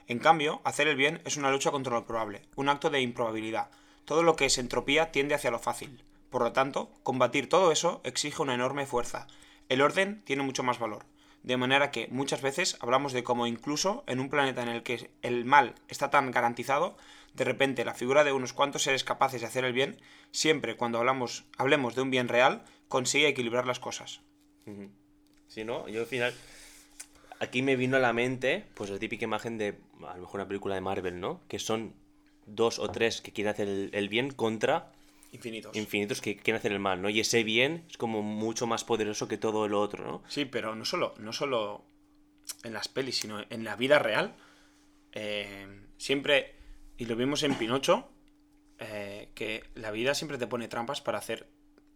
En cambio, hacer el bien es una lucha contra lo probable, un acto de improbabilidad. Todo lo que es entropía tiende hacia lo fácil. Por lo tanto, combatir todo eso exige una enorme fuerza. El orden tiene mucho más valor. De manera que muchas veces hablamos de cómo incluso en un planeta en el que el mal está tan garantizado, de repente la figura de unos cuantos seres capaces de hacer el bien, siempre cuando hablamos, hablemos de un bien real, consigue equilibrar las cosas. Sí, ¿no? Yo al final. Aquí me vino a la mente, pues la típica imagen de a lo mejor una película de Marvel, ¿no? Que son dos o tres que quieren hacer el, el bien contra Infinitos. infinitos que quieren hacer el mal, ¿no? Y ese bien es como mucho más poderoso que todo lo otro, ¿no? Sí, pero no solo, no solo en las pelis, sino en la vida real. eh, siempre, y lo vimos en Pinocho, eh, que la vida siempre te pone trampas para hacer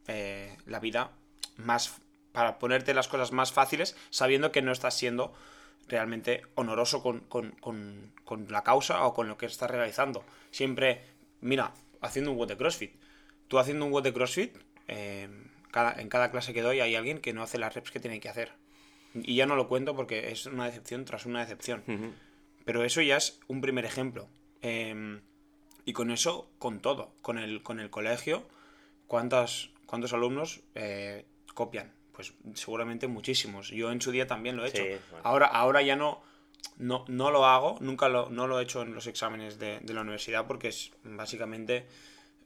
eh, la vida más. para ponerte las cosas más fáciles, sabiendo que no estás siendo realmente honoroso con, con- con- con la causa o con lo que estás realizando. Siempre, mira, haciendo un WOD de CrossFit. Tú haciendo un WOD de CrossFit, eh, cada- en cada clase que doy hay alguien que no hace las reps que tiene que hacer. Y ya no lo cuento porque es una decepción tras una decepción. Pero eso ya es un primer ejemplo. Eh, y con eso, con todo. Con el, con el colegio, ¿cuántas, ¿cuántos alumnos eh, copian? Pues seguramente muchísimos. Yo en su día también lo he hecho. Bueno. Ahora, ahora ya no, no, no lo hago, nunca lo, no lo he hecho en los exámenes de, de la universidad porque es básicamente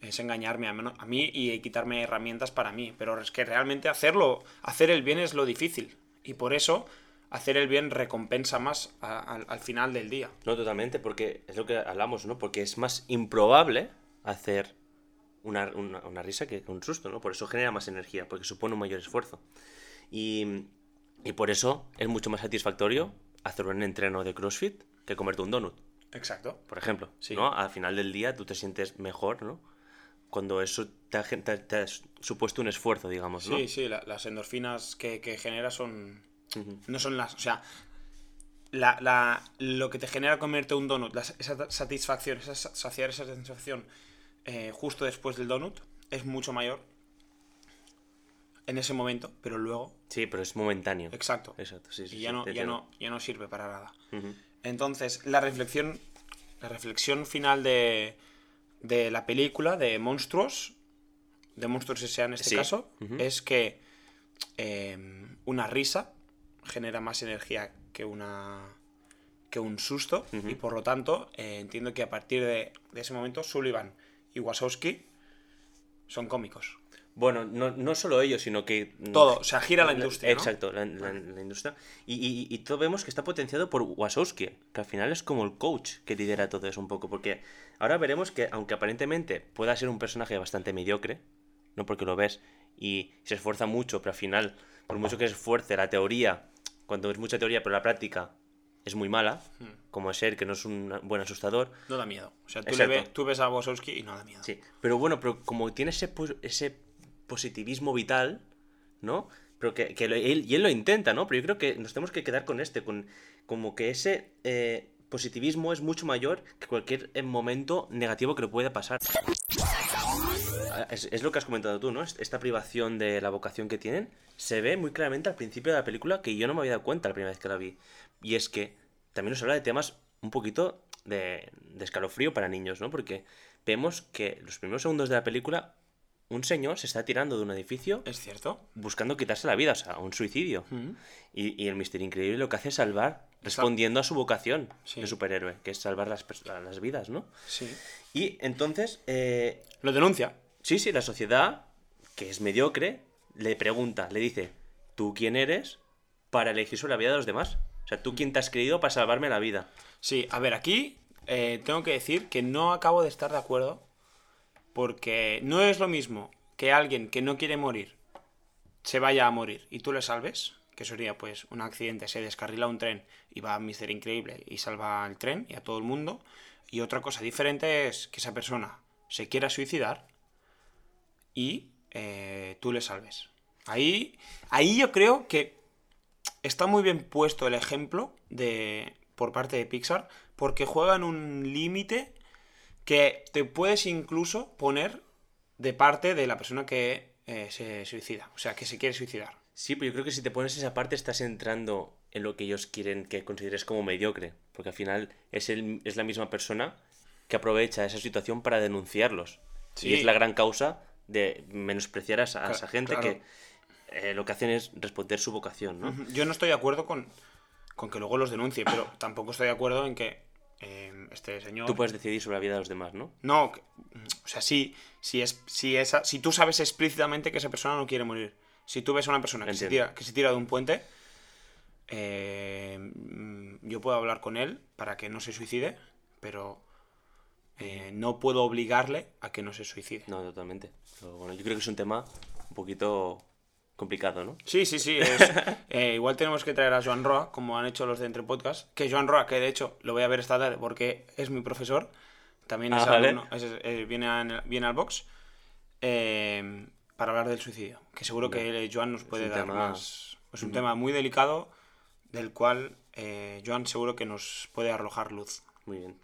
es engañarme a, a mí y quitarme herramientas para mí. Pero es que realmente hacerlo, hacer el bien es lo difícil. Y por eso hacer el bien recompensa más a- al- al final del día. No, totalmente, porque es lo que hablamos, ¿no? Porque es más improbable hacer una, una- una risa que un susto, ¿no? Por eso genera más energía, porque supone un mayor esfuerzo. Y, y por eso es mucho más satisfactorio hacer un entreno de CrossFit que comerte un donut, Exacto. por ejemplo. Sí. ¿no? Al final del día tú te sientes mejor, ¿no? Cuando eso te ha, gen- te- te ha supuesto un esfuerzo, digamos, ¿no? Sí, sí, la- las endorfinas que, que genera son. No son las. O sea, la, la- lo que te genera comerte un donut, la- esa satisfacción, esa, sa- saciar esa satisfacción eh, justo después del donut, es mucho mayor en ese momento, pero luego. Sí, pero es momentáneo. Exacto. Exacto, sí, sí. y sí, ya no, ya, no, ya no sirve para nada. Entonces, la reflexión. La reflexión final de, de la película de Monstruos. De Monstruos S.A. en este Sí. caso. Es que eh, una risa genera más energía que una. que un susto. Y por lo tanto, eh, entiendo que a partir de, de ese momento, Sullivan y Wasowski son cómicos. Bueno, no, no solo ellos, sino que... Todo, o sea, gira la industria, ¿no? Exacto, la, la- la industria. Y, y, y todo vemos que está potenciado por Wasowski, que al final es como el coach que lidera todo eso un poco, porque ahora veremos que, aunque aparentemente pueda ser un personaje bastante mediocre, no porque lo ves y se esfuerza mucho, pero al final, por mucho que se esfuerce, la teoría, cuando es mucha teoría, pero la práctica es muy mala, Hmm. como es él, que no es un buen asustador, No da miedo. O sea, tú, le ves, tú ves a Wasowski y no da miedo. Sí, pero bueno, pero como tiene ese, ese positivismo vital, ¿no? Pero que, él, y él lo intenta, ¿no? Pero yo creo que nos tenemos que quedar con este, con como que ese eh, positivismo es mucho mayor que cualquier eh, momento negativo que le pueda pasar. Es, es lo que has comentado tú, ¿no? Esta privación de la vocación que tienen se ve muy claramente al principio de la película que yo no me había dado cuenta la primera vez que la vi. Y es que también nos habla de temas un poquito de, de escalofrío para niños, ¿no? Porque vemos que los primeros segundos de la película un señor se está tirando de un edificio ¿Es cierto? buscando quitarse la vida, o sea, un suicidio. Ujú. Y, y el misterio increíble lo que hace es salvar, respondiendo a su vocación Sí. de superhéroe, que es salvar las, las vidas, ¿no? Sí. Y entonces, eh, Lo denuncia. sí, sí, la sociedad, que es mediocre, le pregunta, le dice, ¿tú quién eres para elegir sobre la vida de los demás? O sea, ¿tú quién te has creído para salvarme la vida? Sí, a ver, aquí eh, tengo que decir que no acabo de estar de acuerdo porque no es lo mismo que alguien que no quiere morir se vaya a morir y tú le salves, que sería pues un accidente, se descarrila un tren y va a Mr. Increíble y salva el tren y a todo el mundo. Y otra cosa diferente es que esa persona se quiera suicidar y eh, tú le salves. Ahí, ahí yo creo que está muy bien puesto el ejemplo de, por parte de Pixar porque juegan un límite que te puedes incluso poner de parte de la persona que eh, se suicida, o sea, que se quiere suicidar. Sí, pero yo creo que si te pones esa parte estás entrando en lo que ellos quieren que consideres como mediocre, porque al final es, el, es la misma persona que aprovecha esa situación para denunciarlos. Y es la gran causa de menospreciar a esa, gente que eh, lo que hacen es responder su vocación, ¿no? Yo no estoy de acuerdo con, con que luego los denuncie, pero tampoco estoy de acuerdo en que eh, este señor... Tú puedes decidir sobre la vida de los demás, ¿no? No, o sea, sí, si, es, si, esa, si tú sabes explícitamente que esa persona no quiere morir, si tú ves a una persona que se, tira, que se tira de un puente, eh, yo puedo hablar con él para que no se suicide, pero eh, no puedo obligarle a que no se suicide. No, totalmente. bueno, yo creo que es un tema un poquito complicado, ¿no? Sí, sí, sí. [laughs] Eh, igual tenemos que traer a Joan Roa, como han hecho los de Entre Podcast, que Joan Roa, que de hecho lo voy a ver esta tarde porque es mi profesor, también es, ah, viene, viene al box, para hablar del suicidio, que seguro que Joan nos puede dar más... Es un tema muy delicado del cual eh, Joan seguro que nos puede arrojar luz. Muy bien.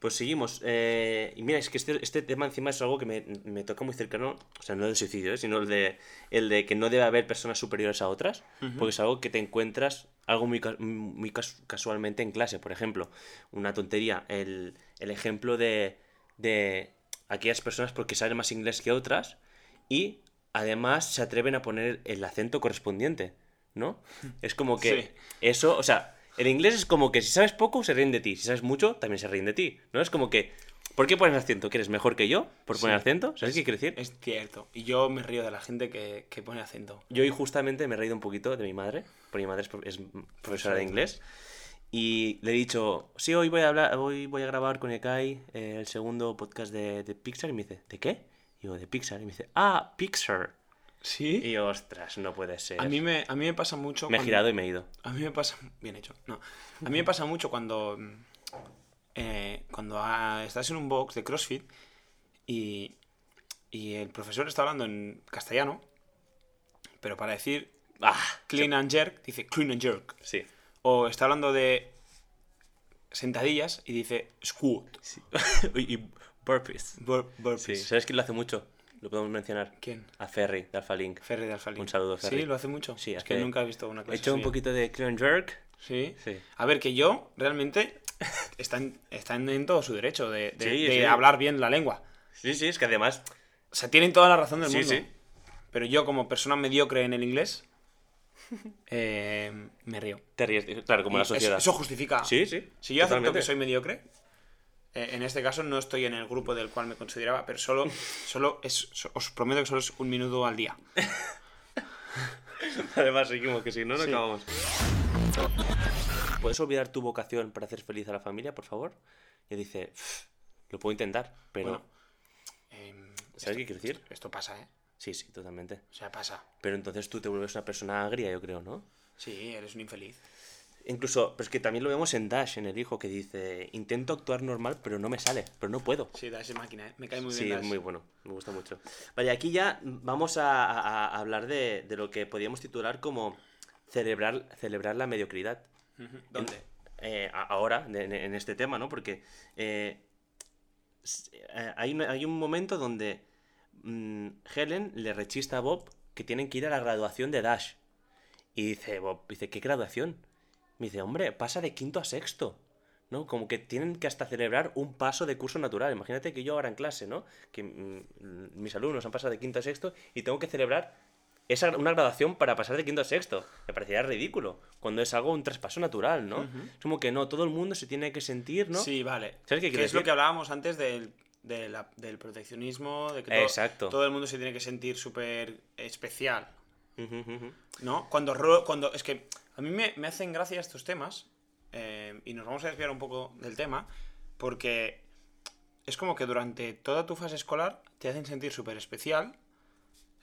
Pues seguimos. Eh, y mira, es que este, este, tema encima es algo que me, toca muy cercano, o sea, no el suicidio, ¿eh? sino el de, el de que no debe haber personas superiores a otras, porque es algo que te encuentras algo muy, muy casualmente en clase. Por ejemplo, una tontería, el, el ejemplo de, de aquellas personas porque saben más inglés que otras y además se atreven a poner el acento correspondiente, ¿no? [laughs] Es como que eso, o sea, el inglés es como que si sabes poco, se ríen de ti. Si sabes mucho, también se ríen de ti. ¿No? Es como que. ¿Por qué pones acento? ¿Que eres mejor que yo? ¿Por poner acento? ¿Sabes qué quiere decir? Es cierto. Y yo me río de la gente que, pone acento. Yo hoy justamente me he reído un poquito de mi madre. Porque mi madre es, profesora de inglés. Y le he dicho, sí, hoy voy a hablar, hoy voy a grabar con Ekai eh, el segundo podcast de, de Pixar. Y me dice, ¿de qué? Y yo, de Pixar. Y me dice, ah, Pixar. ¿Sí? Y ostras, no puede ser. A mí me, a mí me pasa mucho. Me he girado y me he ido. A mí me pasa. Bien hecho. No. A mí me pasa mucho cuando. Eh, cuando estás en un box de CrossFit y, y el profesor está hablando en castellano, pero para decir ah, clean and jerk, dice clean and jerk. Sí. O está hablando de sentadillas y dice squat. Sí. [laughs] y burpees. burpees. Sí. ¿Sabes quién lo hace mucho? ¿Lo podemos mencionar? ¿Quién? A Ferry, de Alphalink. Ferry de Alphalink. Un saludo, Ferry. ¿Sí? ¿Lo hace mucho? Sí, es que nunca he visto una clase He hecho un poquito de clean jerk. ¿Sí? Sí. A ver, que yo realmente están, están en todo su derecho de, de, hablar bien la lengua. Sí, sí, es que además... O sea, tienen toda la razón del mundo. Sí, sí. Pero yo, como persona mediocre en el inglés, [laughs] eh, me río. Te ríes, claro, como la sociedad. Eso, justifica. Sí, sí. Si yo acepto que soy mediocre, eh, en este caso no estoy en el grupo del cual me consideraba, pero solo, [laughs] solo es, os prometo que solo es un minuto al día. [laughs] Además, seguimos, que si no, no acabamos. ¿Puedes olvidar tu vocación para hacer feliz a la familia, por favor? Y dice, lo puedo intentar, pero... Em, ¿Sabes qué quiero decir? Esto pasa, ¿eh? Sí, sí, totalmente. O sea, pasa. Pero entonces tú te vuelves una persona agria, yo creo, ¿no? Sí, eres un infeliz. Incluso, pero es que también lo vemos en Dash, en el hijo, que dice, intento actuar normal, pero no me sale, pero no puedo. Sí, Dash es máquina, ¿eh? me cae muy bien. Sí, es muy bueno, me gusta mucho. Vale, aquí ya vamos a, hablar de, lo que podríamos titular como celebrar, celebrar la mediocridad. ¿Dónde? Eh, ahora, en, este tema, ¿no? Porque eh, hay, hay, un momento donde mm, Helen le rechista a Bob que tienen que ir a la graduación de Dash. Y dice Bob, dice, ¿qué graduación? Me dice, hombre, pasa de quinto a sexto. ¿no? Como que tienen que hasta celebrar un paso de curso natural. Imagínate que yo ahora en clase, ¿no? Que mm, mis alumnos han pasado de quinto a sexto y tengo que celebrar esa, una graduación para pasar de quinto a sexto. Me parecería ridículo. Cuando es algo, un traspaso natural, ¿no? Es como que no, todo el mundo se tiene que sentir, ¿no? Sí, vale. ¿Sabes qué, es lo que hablábamos antes del, del proteccionismo, de que todo, Exacto. todo el mundo se tiene que sentir súper especial. ¿No? Cuando, cuando. Es que a mí me, hacen gracia estos temas, eh, y nos vamos a desviar un poco del tema, porque es como que durante toda tu fase escolar te hacen sentir súper especial,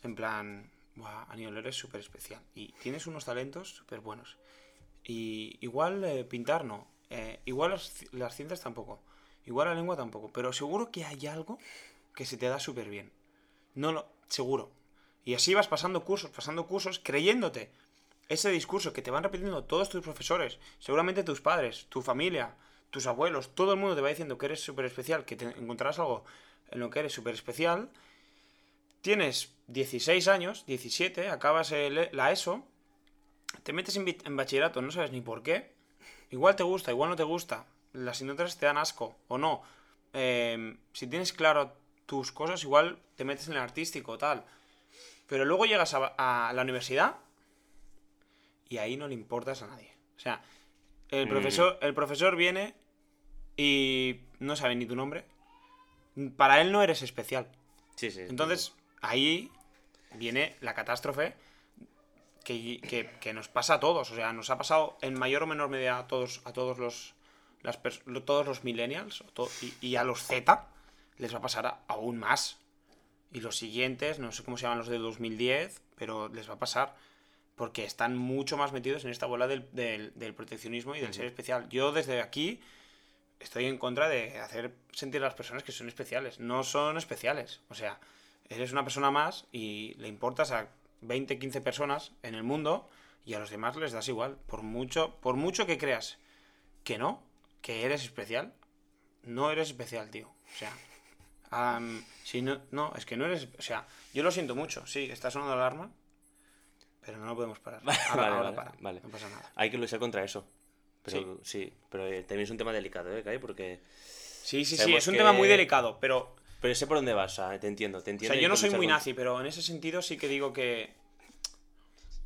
en plan, Buah, Aniol, eres súper especial. Y tienes unos talentos súper buenos. Y igual eh, pintar no. Eh, igual las, las ciencias tampoco. Igual la lengua tampoco. Pero seguro que hay algo que se te da súper bien. No lo. Seguro. Y así vas pasando cursos, pasando cursos, creyéndote ese discurso que te van repitiendo todos tus profesores, seguramente tus padres, tu familia, tus abuelos, todo el mundo te va diciendo que eres súper especial, que te encontrarás algo en lo que eres súper especial. Tienes 16 años, 17, acabas la ESO, te metes en, bachillerato, no sabes ni por qué. Igual te gusta, igual no te gusta. Las asignaturas te dan asco o no. Eh, si tienes claro tus cosas, igual te metes en el artístico tal. Pero luego llegas a, a la universidad y ahí no le importas a nadie. O sea, el Mm. profesor, el profesor viene y no sabe ni tu nombre. Para él no eres especial. Sí, sí. Entonces, ahí viene la catástrofe que, que- que nos pasa a todos. O sea, nos ha pasado en mayor o menor medida a todos, a todos los las todos los millennials to- y, y a los Z les va a pasar a- aún más. Y los siguientes, no sé cómo se llaman los de 2010, pero les va a pasar porque están mucho más metidos en esta bola del, del- del proteccionismo y del ser especial. Yo desde aquí estoy en contra de hacer sentir a las personas que son especiales. No son especiales. O sea, eres una persona más y le importas a 20, 15 personas en el mundo y a los demás les das igual. Por mucho, por mucho que creas que no, que eres especial, no eres especial, tío. O sea, am, si no, no, es que no eres. O sea, yo lo siento mucho, sí, está sonando la alarma, pero no lo podemos parar. [laughs] Ahora, Vale, ahora vale, para, vale. no pasa nada. Hay que luchar contra eso. Pero sí, pero eh, también es un tema delicado, ¿eh, Kai? Porque... Sí, sí, sí, es un que- tema muy delicado, pero Pero sé por dónde vas, te entiendo, te O entiendo. sea, y yo no soy muy nazi, pero en ese sentido sí que digo que.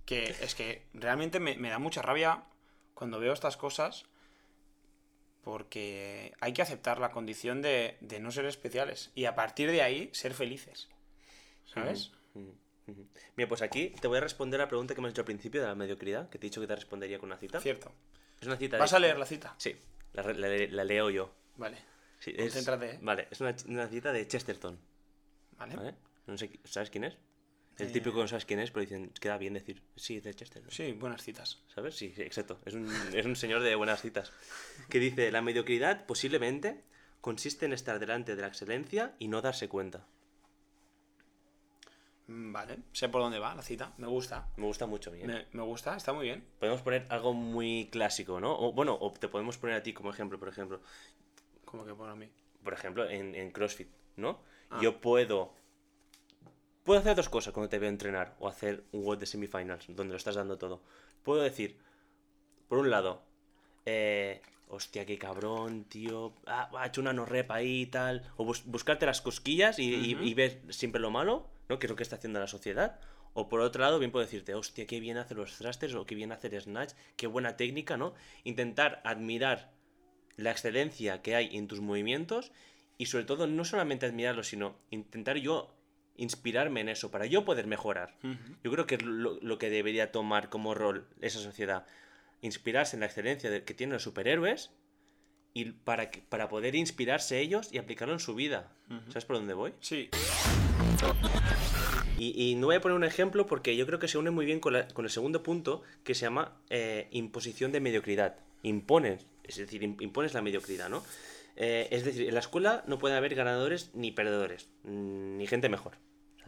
que es que realmente me, me da mucha rabia cuando veo estas cosas. Porque hay que aceptar la condición de, de no ser especiales. Y a partir de ahí ser felices. ¿Sabes? Mira, pues aquí te voy a responder la pregunta que me has hecho al principio de la mediocridad, que te he dicho que te respondería con una cita. Cierto. Es una cita ¿Vas de- a leer la cita? Sí, la, re- la- la leo yo. Vale. Sí, es... Concéntrate, ¿eh? Vale, es una, una cita de Chesterton, Vale. ¿vale? No sé, ¿sabes quién es? El Eh. típico que no sabes quién es, pero dicen, queda bien decir, sí, es de Chesterton. Sí, buenas citas. ¿Sabes? Sí, sí, exacto. Es un, es un señor de buenas citas. Que dice, la mediocridad posiblemente consiste en estar delante de la excelencia y no darse cuenta. Mm, Vale. Sé por dónde va la cita. Me gusta. Me gusta mucho, bien. Me, me gusta, está muy bien. Podemos poner algo muy clásico, ¿no? O, bueno, o te podemos poner a ti como ejemplo, por ejemplo. Como que por a mí. Por ejemplo, en, en CrossFit, ¿no? Ah. Yo puedo... Puedo hacer dos cosas cuando te veo entrenar o hacer un WOD de semifinals, donde lo estás dando todo. Puedo decir, por un lado, eh, hostia, qué cabrón, tío, ah, ha hecho una no rep ahí y tal, o bus- buscarte las cosquillas y, ver siempre lo malo, ¿no? Que es lo que está haciendo la sociedad. O por otro lado, bien puedo decirte, hostia, qué bien hace los thrusters o qué bien hacer snatch, qué buena técnica, ¿no? Intentar admirar la excelencia que hay en tus movimientos y sobre todo no solamente admirarlo, sino intentar yo inspirarme en eso para yo poder mejorar. Yo creo que es lo, lo que debería tomar como rol esa sociedad. Inspirarse en la excelencia de- que tienen los superhéroes y para, que- para poder inspirarse ellos y aplicarlo en su vida. ¿Sabes por dónde voy? Sí. Y, y no voy a poner un ejemplo porque yo creo que se une muy bien con, la- con el segundo punto que se llama eh, imposición de mediocridad. Impones, es decir, im- impones la mediocridad, ¿no? Eh, es decir, en la escuela no puede haber ganadores ni perdedores, mm, ni gente mejor.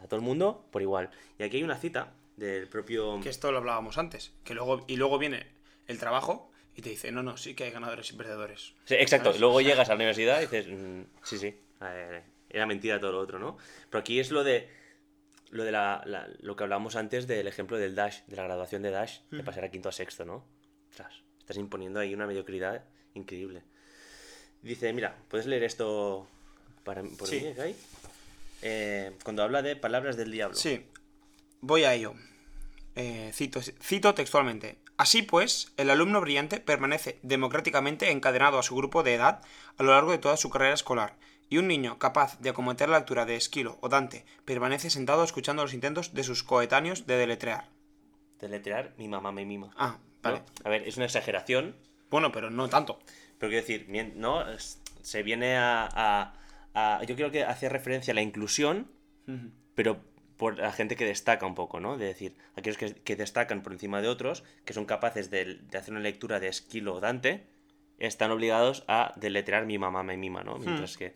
Sea, todo el mundo por igual. Y aquí hay una cita del propio... Que esto lo hablábamos antes. Que luego, y luego viene el trabajo y te dice, no, no, sí que hay ganadores y perdedores. Sí, exacto. ¿Sabes? Luego llegas a la [laughs] universidad y dices, mm, sí, sí, eh, era mentira todo lo otro, ¿no? Pero aquí es lo de lo de la, la- lo que hablábamos antes del ejemplo del Dash, de la graduación de Dash, de pasar a quinto a sexto, ¿no? Ostras, estás imponiendo ahí una mediocridad increíble. Dice, mira, ¿puedes leer esto para, por Sí. mí, Kai? Eh, cuando habla de palabras del diablo. Sí, voy a ello. Eh, cito, cito textualmente. Así pues, el alumno brillante permanece democráticamente encadenado a su grupo de edad a lo largo de toda su carrera escolar, y un niño capaz de acometer la altura de Esquilo o Dante permanece sentado escuchando los intentos de sus coetáneos de deletrear. Deletrear, mi mamá me mima. Ah, ¿no? vale. A ver, es una exageración, Bueno, pero no tanto. Pero quiero decir, ¿no? Se viene a, a- a- Yo creo que hace referencia a la inclusión, pero por la gente que destaca un poco, ¿no? De decir, aquellos que, que destacan por encima de otros, que son capaces de, de hacer una lectura de Esquilo o Dante, están obligados a deletrear mi mamá me mima, ¿no? Mientras que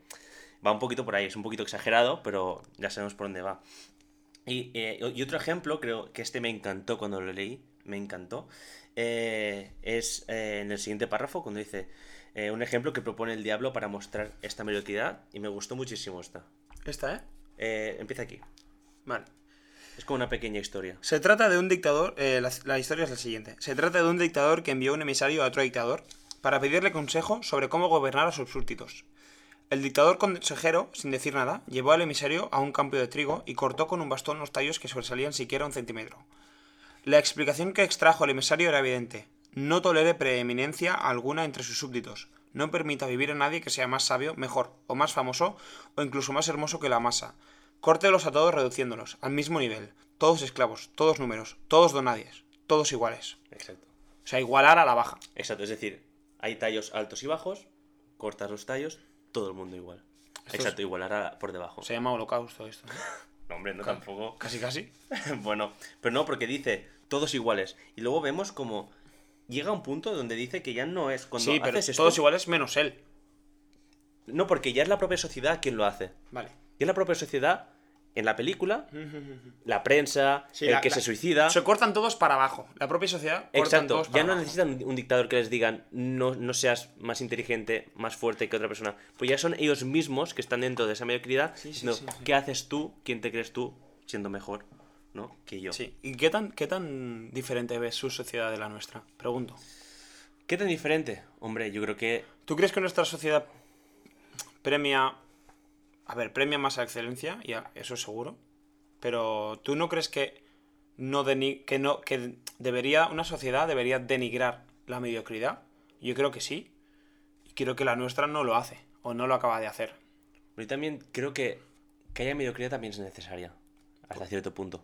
va un poquito por ahí, es un poquito exagerado, pero ya sabemos por dónde va. Y, eh, y otro ejemplo, creo que este me encantó cuando lo leí, me encantó, eh, es eh, en el siguiente párrafo, cuando dice eh, un ejemplo que propone el diablo para mostrar esta mediocridad, y me gustó muchísimo esta. Esta, ¿eh? Eh, empieza aquí. Vale. Es como una pequeña historia. Se trata de un dictador. eh, la, la historia es la siguiente. Se trata de un dictador que envió un emisario a otro dictador para pedirle consejo sobre cómo gobernar a sus súbditos. El dictador consejero, sin decir nada, llevó al emisario a un campo de trigo y cortó con un bastón los tallos que sobresalían siquiera un centímetro. La explicación que extrajo el emisario era evidente. No tolere preeminencia alguna entre sus súbditos. No permita vivir a nadie que sea más sabio, mejor, o más famoso, o incluso más hermoso que la masa. Córtelos a todos reduciéndolos, al mismo nivel. Todos esclavos, todos números, todos donadies, todos iguales. Exacto. O sea, igualar a la baja. Exacto, es decir, hay tallos altos y bajos, cortas los tallos, todo el mundo igual. Esto Exacto, igualar a- por debajo. Se llama holocausto esto. ¿no? [laughs] No, hombre, no tampoco. Casi, casi. [laughs] bueno, pero no, porque dice todos iguales. Y luego vemos como llega un punto donde dice que ya no es cuando sí, pero haces esto. todos iguales menos él. No, porque ya es la propia sociedad quien lo hace. Vale. Y es la propia sociedad, en la película, la prensa, Sí, el la- que la- se suicida. Se cortan todos para abajo. La propia sociedad Exacto, todos ya no abajo. necesitan un, dictador que les digan no, no seas más inteligente, más fuerte que otra persona. Pues ya son ellos mismos que están dentro de esa mediocridad. Sí, sí, diciendo, sí, sí. ¿Qué haces tú? ¿Quién te crees tú siendo mejor? ¿No? Que yo. Sí. ¿Y qué tan, qué tan diferente ves su sociedad de la nuestra? Pregunto. ¿Qué tan diferente? Hombre, yo creo que ¿Tú crees que nuestra sociedad premia... A ver, premia más a la excelencia, ya, eso es seguro. Pero ¿tú no crees que no deni- que no que debería una sociedad debería denigrar la mediocridad? Yo creo que sí. Y creo que la nuestra no lo hace o no lo acaba de hacer. yo también creo que que haya mediocridad también es necesaria. Hasta cierto punto.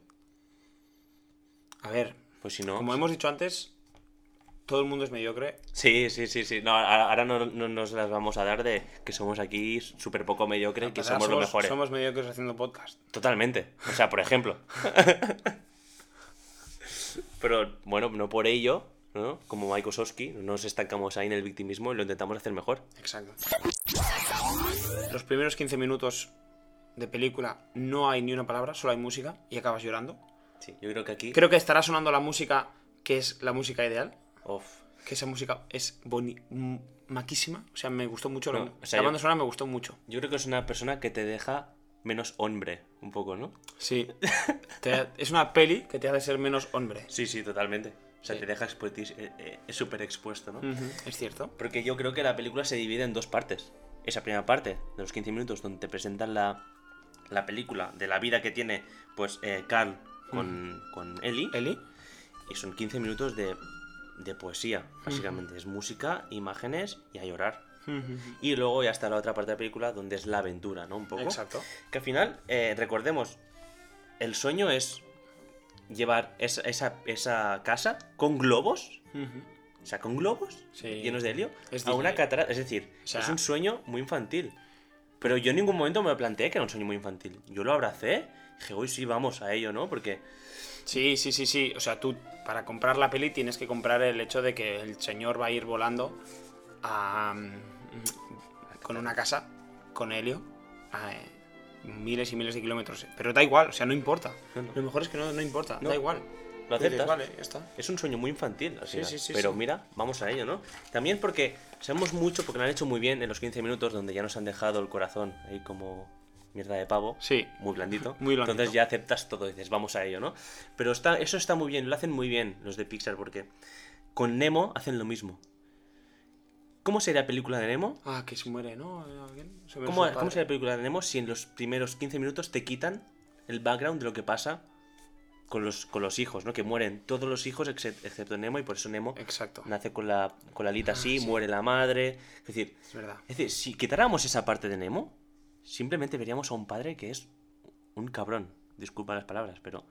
A ver, Pues si no. como hemos dicho antes, todo el mundo es mediocre. Sí, sí, sí, sí. No, ahora no, no nos las vamos a dar de que somos aquí súper poco mediocres y que Empezar, somos, los mejores. Somos mediocres haciendo podcast. Totalmente. O sea, por ejemplo. [laughs] Pero bueno, no por ello, ¿no? Como Mike Wazowski, no nos estancamos ahí en el victimismo y lo intentamos hacer mejor. Exacto. Los primeros 15 minutos de película no hay ni una palabra, solo hay música y acabas llorando. Sí, yo creo que aquí. Creo que estará sonando la música que es la música ideal. Uf. Que esa música es boni maquísima. O sea, me gustó mucho. No, la, o sea, la banda sonora me gustó mucho. Yo creo que es una persona que te deja menos hombre, un poco, ¿no? Sí. [laughs] Te- es una peli que te hace ser menos hombre. Sí, sí, totalmente. O sea, Sí. te deja expuestis- eh, eh, es súper expuesto, ¿no? Es cierto. Porque yo creo que la película se divide en dos partes. Esa primera parte, de los 15 minutos, donde te presentan la, la película de la vida que tiene, pues, eh, Carl con, con Ellie. Eli. Y son 15 minutos de, de poesía, básicamente. Es música, imágenes y a llorar. Y luego ya está la otra parte de la película, donde es la aventura, ¿no? Un poco. Exacto. Que al final, eh, recordemos, el sueño es llevar esa, esa, esa casa con globos, o sea, con globos Sí. llenos de helio, Es a una catarata. Es decir, O sea- es un sueño muy infantil. Pero yo en ningún momento me planteé que era un sueño muy infantil. Yo lo abracé, dije, uy, sí, vamos a ello, ¿no? Porque Sí, sí, sí, sí. O sea, tú para comprar la peli tienes que comprar el hecho de que el señor va a ir volando a, mm, con una casa, con helio, a eh, miles y miles de kilómetros. Pero da igual, o sea, no importa. No, no. Lo mejor es que no, no importa, da igual. lo aceptas. Vale, ya está. Es un sueño muy infantil, al Sí, sí, sí, Pero sí. mira, vamos a ello, ¿no? También porque sabemos mucho, porque lo han hecho muy bien en los 15 minutos, donde ya nos han dejado el corazón ahí como mierda de pavo. Sí. Muy blandito. [laughs] Muy blandito. Entonces ya aceptas todo y dices, vamos a ello, ¿no? Pero está, eso está muy bien, lo hacen muy bien los de Pixar, porque con Nemo hacen lo mismo. ¿Cómo sería la película de Nemo? Ah, que se muere, ¿no? ¿Alguien? Se muere ¿Cómo, ¿Cómo sería la película de Nemo si en los primeros 15 minutos te quitan el background de lo que pasa con los, con los hijos, ¿no? Que mueren todos los hijos excep- excepto Nemo y por eso Nemo Exacto. nace con la, con la alita así, sí. muere la madre. Es decir, Es verdad. es decir, si quitáramos esa parte de Nemo, simplemente veríamos a un padre que es un cabrón. Disculpa las palabras, pero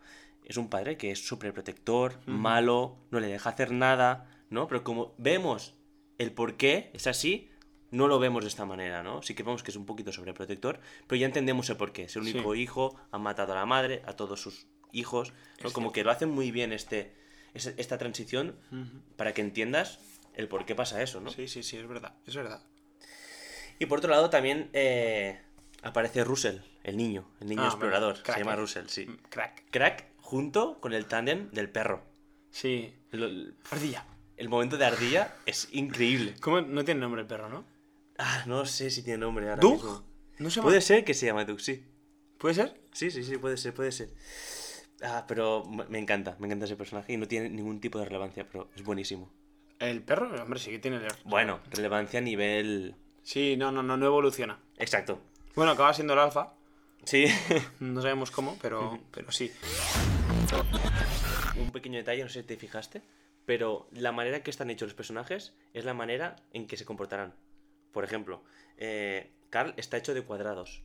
es un padre que es súper protector, malo, no le deja hacer nada, ¿no? Pero como vemos el por qué es así, no lo vemos de esta manera, ¿no? Sí que vemos que es un poquito sobreprotector, pero ya entendemos el porqué. Es el único hijo, ha matado a la madre, a todos sus hijos, ¿no? Como que lo hacen muy bien este, esta transición para que entiendas el por qué pasa eso, ¿no? Sí, sí, sí, es verdad, es verdad. Y por otro lado también eh, aparece Russell, el niño, el niño Ah, explorador. crack, se llama eh. Russell, sí. Mm, Crack. Crack junto con el tándem del perro. Sí. El, el- Ardilla. el momento de ardilla es increíble. ¿Cómo? No tiene nombre el perro, ¿no? Ah, no sé si tiene nombre ahora mismo. ¿No se llama? Puede ser que se llame Doug, sí. ¿Puede ser? Sí, sí, sí, puede ser, puede ser. Ah, pero me me encanta, me encanta ese personaje y no tiene ningún tipo de relevancia, pero es buenísimo. El perro, hombre, sí que tiene... Bueno, relevancia a nivel... Sí, no, no, no, no evoluciona. Exacto. Bueno, acaba siendo el alfa. Sí. No sabemos cómo, pero, [laughs] pero sí. Un pequeño detalle, no sé si te fijaste, pero la manera que están hechos los personajes es la manera en que se comportarán. Por ejemplo, eh, Carl está hecho de cuadrados.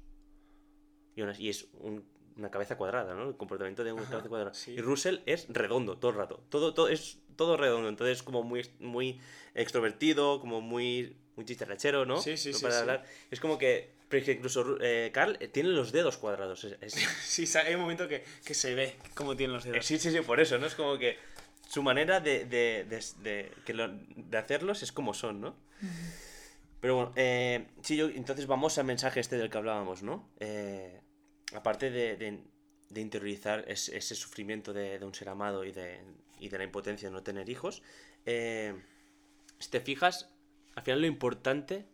Y, y es un- una cabeza cuadrada, ¿no? El comportamiento de una Ajá, cabeza cuadrada. sí. Y Russell es redondo todo el rato. Todo, todo, es todo redondo. Entonces, como muy, muy extrovertido, como muy, muy chicharrachero, ¿no? Sí, sí, No sí, para sí. hablar. Es como que. Pero es que incluso eh, Carl eh, tiene los dedos cuadrados. Es- [laughs] Sí, hay un momento que, que se ve cómo tienen los eh, dedos. Sí, sí, sí, por eso, ¿no? Es como que su manera de, de, de, de- que lo- de hacerlos es como son, ¿no? Pero bueno, eh, sí, yo, entonces vamos al mensaje este del que hablábamos, ¿no? Eh, aparte de, interiorizar es- ese sufrimiento de, un ser amado y de, y de la impotencia de no tener hijos, eh, si te fijas, al final lo importante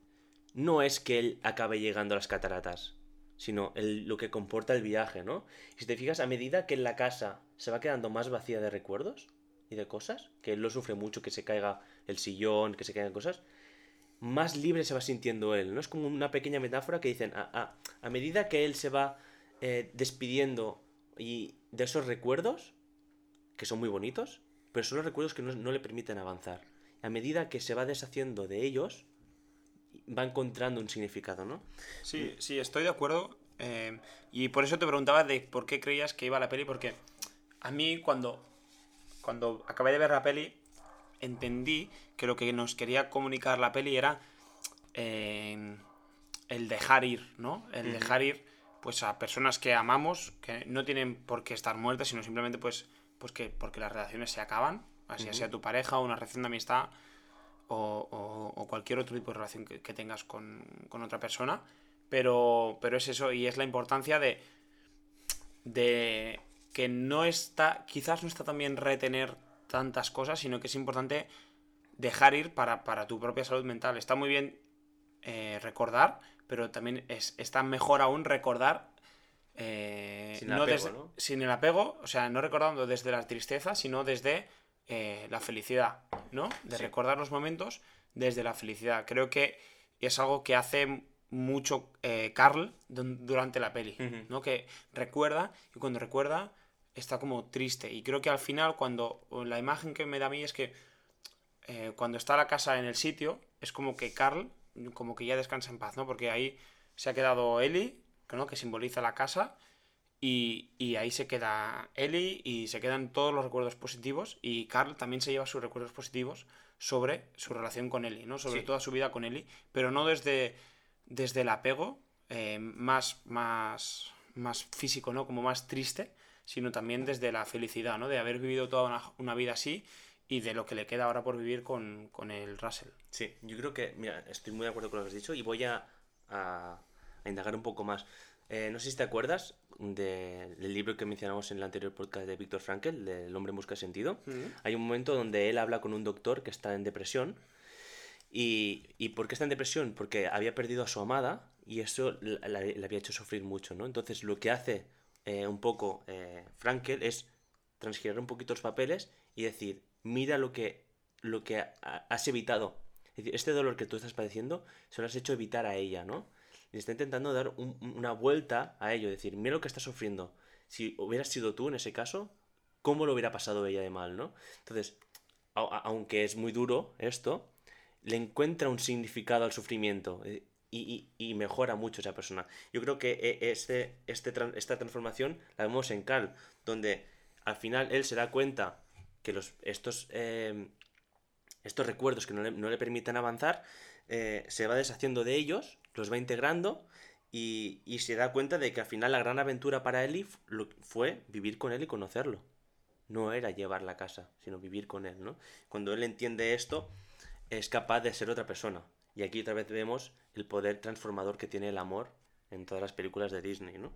no es que él acabe llegando a las cataratas, sino lo que comporta el viaje, ¿no? Y si te fijas, a medida que la casa se va quedando más vacía de recuerdos y de cosas, que él lo sufre mucho, que se caiga el sillón, que se caigan cosas, más libre se va sintiendo él, ¿no? Es como una pequeña metáfora que dicen, a, a- a medida que él se va eh, despidiendo y de esos recuerdos, que son muy bonitos, pero son los recuerdos que no le permiten avanzar. A medida que se va deshaciendo de ellos, va encontrando un significado, ¿no? Sí, sí, estoy de acuerdo. eh, y por eso te preguntaba de por qué creías que iba la peli, porque a mí cuando, cuando acabé de ver la peli, entendí que lo que nos quería comunicar la peli era eh, el dejar ir, ¿no? El dejar ir pues a personas que amamos, que no tienen por qué estar muertas, sino simplemente pues, pues que porque las relaciones se acaban, así Ujú. sea tu pareja o una relación de amistad o, o- o cualquier otro tipo de relación que, que tengas con, con otra persona. Pero, pero es eso, y es la importancia de, de que no está, quizás no está también retener tantas cosas, sino que es importante dejar ir para, para tu propia salud mental. Está muy bien eh, recordar, pero también es, está mejor aún recordar eh, Sin apego, desde- ¿no? sin el apego, o sea, no recordando desde la tristeza, sino desde eh, la felicidad, ¿no? De Sí. recordar los momentos desde la felicidad. Creo que es algo que hace mucho eh, Carl durante la peli. ¿no? Que recuerda y cuando recuerda está como triste. Y creo que al final, cuando la imagen que me da a mí es que eh, cuando está la casa en el sitio, es como que Carl, como que ya descansa en paz, ¿no? Porque ahí se ha quedado Ellie, ¿no? Que simboliza la casa. Y, y ahí se queda Ellie y se quedan todos los recuerdos positivos. Y Carl también se lleva sus recuerdos positivos sobre su relación con Ellie, ¿no? Sobre Sí. toda su vida con Ellie. Pero no desde, desde el apego eh, más, más, más físico, ¿no? Como más triste, sino también desde la felicidad, ¿no? De haber vivido toda una, una vida así y de lo que le queda ahora por vivir con, con el Russell. Sí, yo creo que, mira, estoy muy de acuerdo con lo que has dicho y voy a, a- a indagar un poco más. Eh, no sé si te acuerdas de- del libro que mencionamos en el anterior podcast de Víctor Frankl, de El hombre en busca de sentido. Hay un momento donde él habla con un doctor que está en depresión. Y, ¿Y por qué está en depresión? Porque había perdido a su amada y eso le había hecho sufrir mucho, ¿no? Entonces lo que hace eh, un poco eh, Frankel es transgirar un poquito los papeles y decir, mira lo que, lo que ha- has evitado. Es decir, este dolor que tú estás padeciendo se lo has hecho evitar a ella, ¿no? Y está intentando dar un- una vuelta a ello, decir, mira lo que está sufriendo. Si hubieras sido tú en ese caso, ¿cómo lo hubiera pasado ella de mal, ¿no? Entonces, aunque es muy duro esto, le encuentra un significado al sufrimiento eh, y, mejora mucho esa persona. Yo creo que eh, este, este, esta transformación la vemos en Carl, donde al final él se da cuenta que estos, eh, estos recuerdos que no le, no le permiten avanzar eh, se va deshaciendo de ellos, los va integrando y, y se da cuenta de que al final la gran aventura para lo- fue vivir con él y conocerlo. No era llevar la casa, sino vivir con él, ¿no? Cuando él entiende esto, es capaz de ser otra persona. Y aquí otra vez vemos el poder transformador que tiene el amor en todas las películas de Disney, ¿no?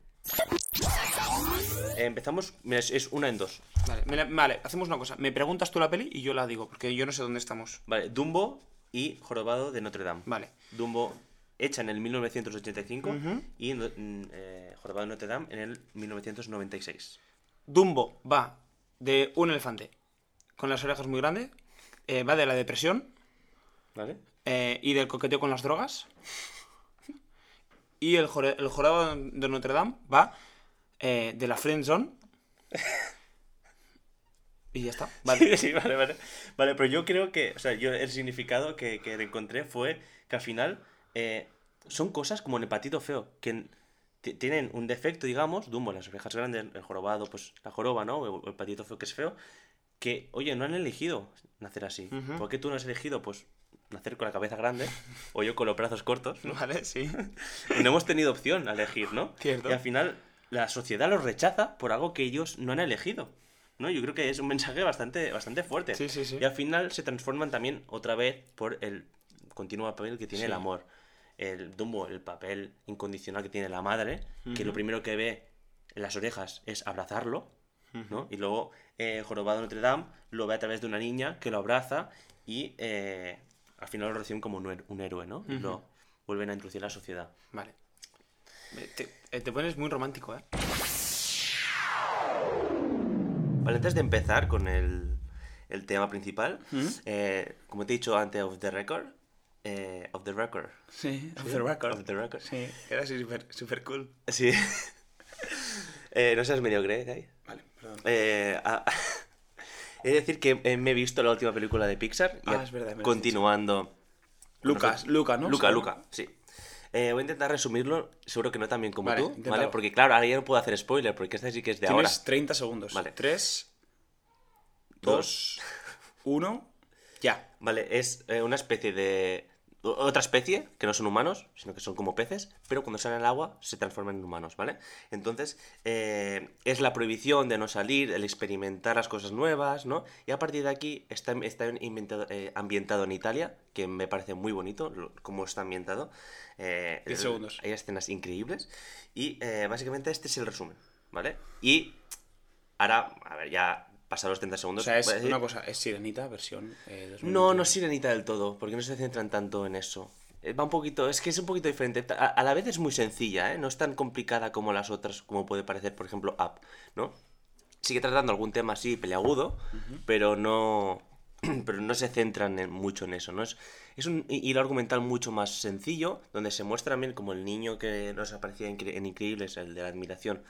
Eh, empezamos, mira, es, es una en dos. Vale, me la- vale, hacemos una cosa. Me preguntas tú la peli y yo la digo, porque yo no sé dónde estamos. Vale, Dumbo y Jorobado de Notre Dame. Vale. Dumbo hecha en el 1985 Ujú. y mm, eh, Jorobado de Notre Dame en el 1996. Dumbo va de un elefante con las orejas muy grandes, eh, va de la depresión ¿Vale? eh, y del coqueteo con las drogas. Y el, jore- el jorado de Notre Dame va eh, de la friend zone. Y ya está. Vale. Sí, [laughs] sí, vale, vale. Vale, pero yo creo que, o sea, yo el significado que, que encontré fue que al final eh, son cosas como el hepatito feo, que tienen un defecto, digamos, Dumbo, las orejas grandes, el jorobado, pues la joroba, ¿no? O el hepatito feo que es feo, que, oye, no han elegido nacer así. Ujú. ¿Por qué tú no has elegido, pues, nacer con la cabeza grande o yo con los brazos cortos? ¿no? Vale, sí. Y [laughs] no hemos tenido opción a elegir, ¿no? Cierto. Y al final la sociedad los rechaza por algo que ellos no han elegido. ¿no? Yo creo que es un mensaje bastante, bastante fuerte. Sí, sí, sí. Y al final se transforman también otra vez por el continuo papel que tiene el amor. El Dumbo, el papel incondicional que tiene la madre, que lo primero que ve en las orejas es abrazarlo, ¿no? Y luego eh, Jorobado Notre Dame lo ve a través de una niña que lo abraza y eh, al final lo reciben como un, un héroe, ¿no? Y Ujú. lo vuelven a introducir a la sociedad. Vale. Te, eh, te pones muy romántico, ¿eh? Vale, antes de empezar con el, el tema principal, ¿Mm? eh, como te he dicho antes, off the record, eh, off the record. Sí, ¿sí? the record. Off the record. Sí, era así súper super cool. Sí. [laughs] Eh, no seas mediocre, ¿eh, Kai? Vale, perdón. Eh, ah, [laughs] he de decir que me he visto la última película de Pixar. y Ah, es verdad, me Continuando. Lucas, Luca, ¿no? Luca, Luca, sí. Eh, voy a intentar resumirlo, seguro que no tan bien como Vale, tú, ¿vale? Porque claro, ahora ya no puedo hacer spoiler, porque esta sí que es de ahora. Tienes 30 segundos. Vale. 3, Dos. 2, 1, ya. Vale, es eh, una especie de... Otra especie, que no son humanos, sino que son como peces, pero cuando salen al agua se transforman en humanos, ¿vale? Entonces, eh, es la prohibición de no salir, el experimentar las cosas nuevas, ¿no? Y a partir de aquí está, está inventado- eh, ambientado en Italia, que me parece muy bonito lo- cómo está ambientado. Eh, Diez el- segundos. Hay escenas increíbles. Y eh, básicamente este es el resumen, ¿vale? Y ahora, a ver, ya pasados los 30 O segundos... sea, es decir- una cosa, es Sirenita, versión eh, 2021. no, no es sirenita del todo, porque no se centran tanto en eso. Eh, Va un poquito, es que es un poquito diferente. A, a la vez es muy sencilla, ¿eh? No es tan complicada como las otras, como puede parecer, por ejemplo, Up, ¿no? Sigue tratando algún tema así peleagudo, pero no [clears throat] pero no se centran en- mucho en eso, ¿no? Es, es un hi- hilo argumental mucho más sencillo, donde se muestra también como el niño que nos aparecía en, en Increíbles, el de la admiración.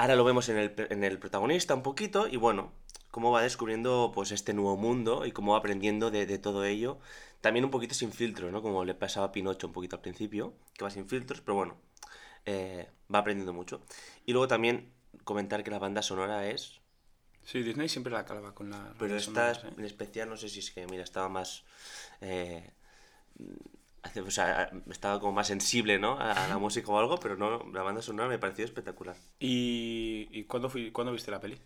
Ahora lo vemos en el, pe- en el protagonista un poquito y bueno, cómo va descubriendo pues este nuevo mundo y cómo va aprendiendo de, de todo ello. También un poquito sin filtros, ¿no? Como le pasaba a Pinocho un poquito al principio, que va sin filtros, pero bueno, eh, va aprendiendo mucho. Y luego también comentar que la banda sonora es... Sí, Disney siempre la calva con la. Pero esta sonoras, ¿eh? en especial, no sé si es que, mira, estaba más... eh, o sea, estaba como más sensible, ¿no? A, la música o algo, pero no, la banda sonora me pareció espectacular. ¿Y, y cuándo, fui, cuándo viste la peli?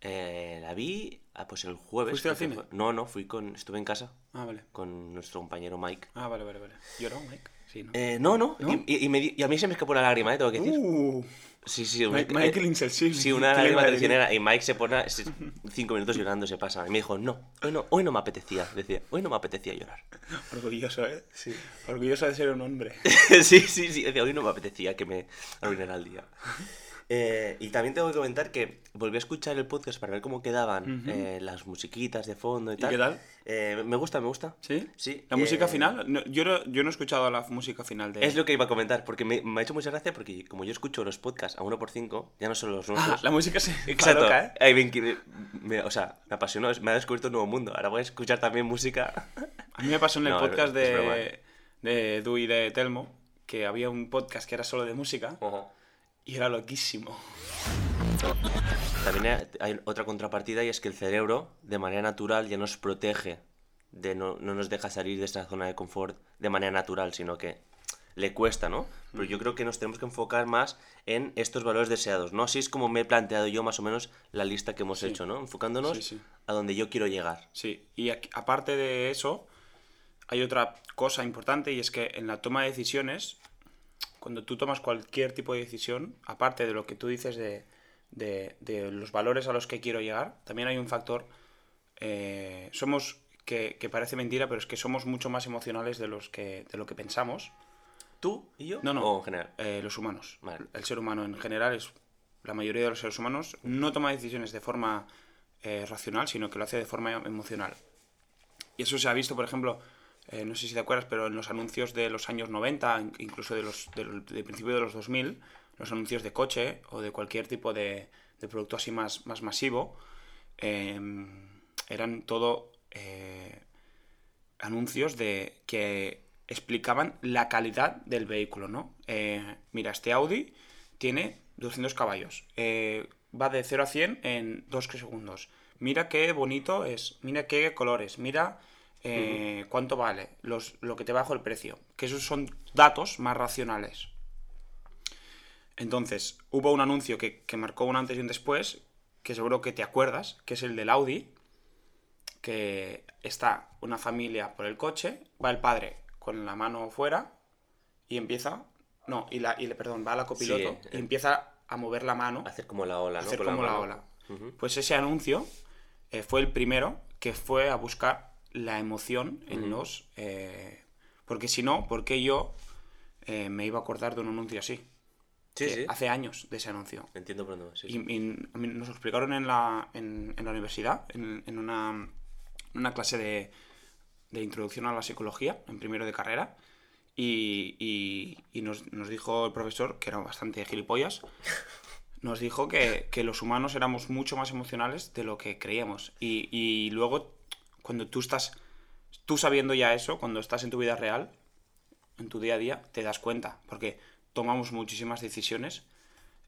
Eh, la vi, ah, pues el jueves. ¿Fuiste al cine? fue. No, no, fui con, estuve en casa Ah, vale. con nuestro compañero Mike. Ah, vale, vale, vale. ¿Lloró, Mike? Sí, ¿no? Eh, no, no, ¿No? Y, y- me y a mí se me escapó una lágrima, ¿eh? Tengo que decir. Uh, sí, sí, un- Mike- eh, Michael insensible. Sí, una ¿Qué le lágrima traicionera. Y Mike se pone [laughs] cinco minutos llorando, se pasa. Y me dijo, no, hoy no, hoy no me apetecía. Decía, hoy no me apetecía llorar. Orgulloso, ¿eh? Sí. Orgulloso de ser un hombre. [laughs] sí, sí, sí. Decía, hoy no me apetecía que me arruinara el día. Eh, y también tengo que comentar que volví a escuchar el podcast para ver cómo quedaban Ujú. eh, las musiquitas de fondo y ¿Y tal. qué tal? Eh, me gusta, me gusta. ¿Sí? Sí. ¿La música eh, final? No, yo, no, yo no he escuchado la música final de... Es lo que iba a comentar, porque me, me ha hecho mucha gracia porque como yo escucho los podcasts a uno por cinco, ya no son los Ah, nuestros. la música se... [laughs] Exacto. loca, ¿eh? Ay, me me- o sea, me apasionó, me ha descubierto un nuevo mundo. Ahora voy a escuchar también música. A mí me pasó en el [laughs] No, podcast broma. de, de Edu y de Telmo que había un podcast que era solo de música y era loquísimo. También hay- otra contrapartida y es que el cerebro, de manera natural, ya nos protege de no, no nos deja salir de esa zona de confort de manera natural, sino que le cuesta, ¿no? Pero yo creo que nos tenemos que enfocar más en estos valores deseados, ¿no? Así es como me he planteado yo más o menos la lista que hemos hecho, ¿no? Enfocándonos Sí, sí. a donde yo quiero llegar. Sí, y aquí- aparte de eso, hay otra cosa importante y es que en la toma de decisiones, cuando tú tomas cualquier tipo de decisión, aparte de lo que tú dices de, de- de los valores a los que quiero llegar, también hay un factor, eh, somos, que, que parece mentira, pero es que somos mucho más emocionales de, los que, de lo que pensamos. ¿Tú y yo? No, no. ¿O en general? Eh, los humanos. Vale. El ser humano en general es. La mayoría de los seres humanos no toma decisiones de forma eh, racional, sino que lo hace de forma emocional. Y eso se ha visto, por ejemplo, eh, no sé si te acuerdas, pero en los anuncios de los años 90, in- incluso de los del de principio de los 2000, los anuncios de coche o de cualquier tipo de, producto así más, más masivo, eh, eran todo eh, anuncios de que explicaban la calidad del vehículo, ¿no? Eh, mira, este Audi tiene 200 caballos, va de 0 a 100 en 2 segundos. Mira qué bonito es, mira qué colores, mira eh, cuánto vale, los, lo que te bajo el precio. Que esos son datos más racionales. Entonces, hubo un anuncio que, que marcó un antes y un después, que seguro que te acuerdas, que es el del Audi, que está una familia por el coche, va el padre con la mano fuera y empieza, no, y la, y le, perdón, va a la copiloto Sí, y eh. empieza a mover la mano, Hacer como la ola, ¿no? hacer como la ola. Pues ese anuncio eh, fue el primero que fue a buscar la emoción en los... eh, porque si no, ¿por qué yo eh, me iba a acordar de un anuncio así? Sí, sí. Hace años de ese anuncio. Entiendo por dónde sí, Y, nos explicaron en la, en, en la universidad, en, en una, una clase de, de introducción a la psicología, en primero de carrera. Y, y- y nos, nos dijo el profesor, que era bastante gilipollas, [laughs] nos dijo que, que los humanos éramos mucho más emocionales de lo que creíamos. Y, y luego, cuando tú estás, tú sabiendo ya eso, cuando estás en tu vida real, en tu día a día, te das cuenta. Porque tomamos muchísimas decisiones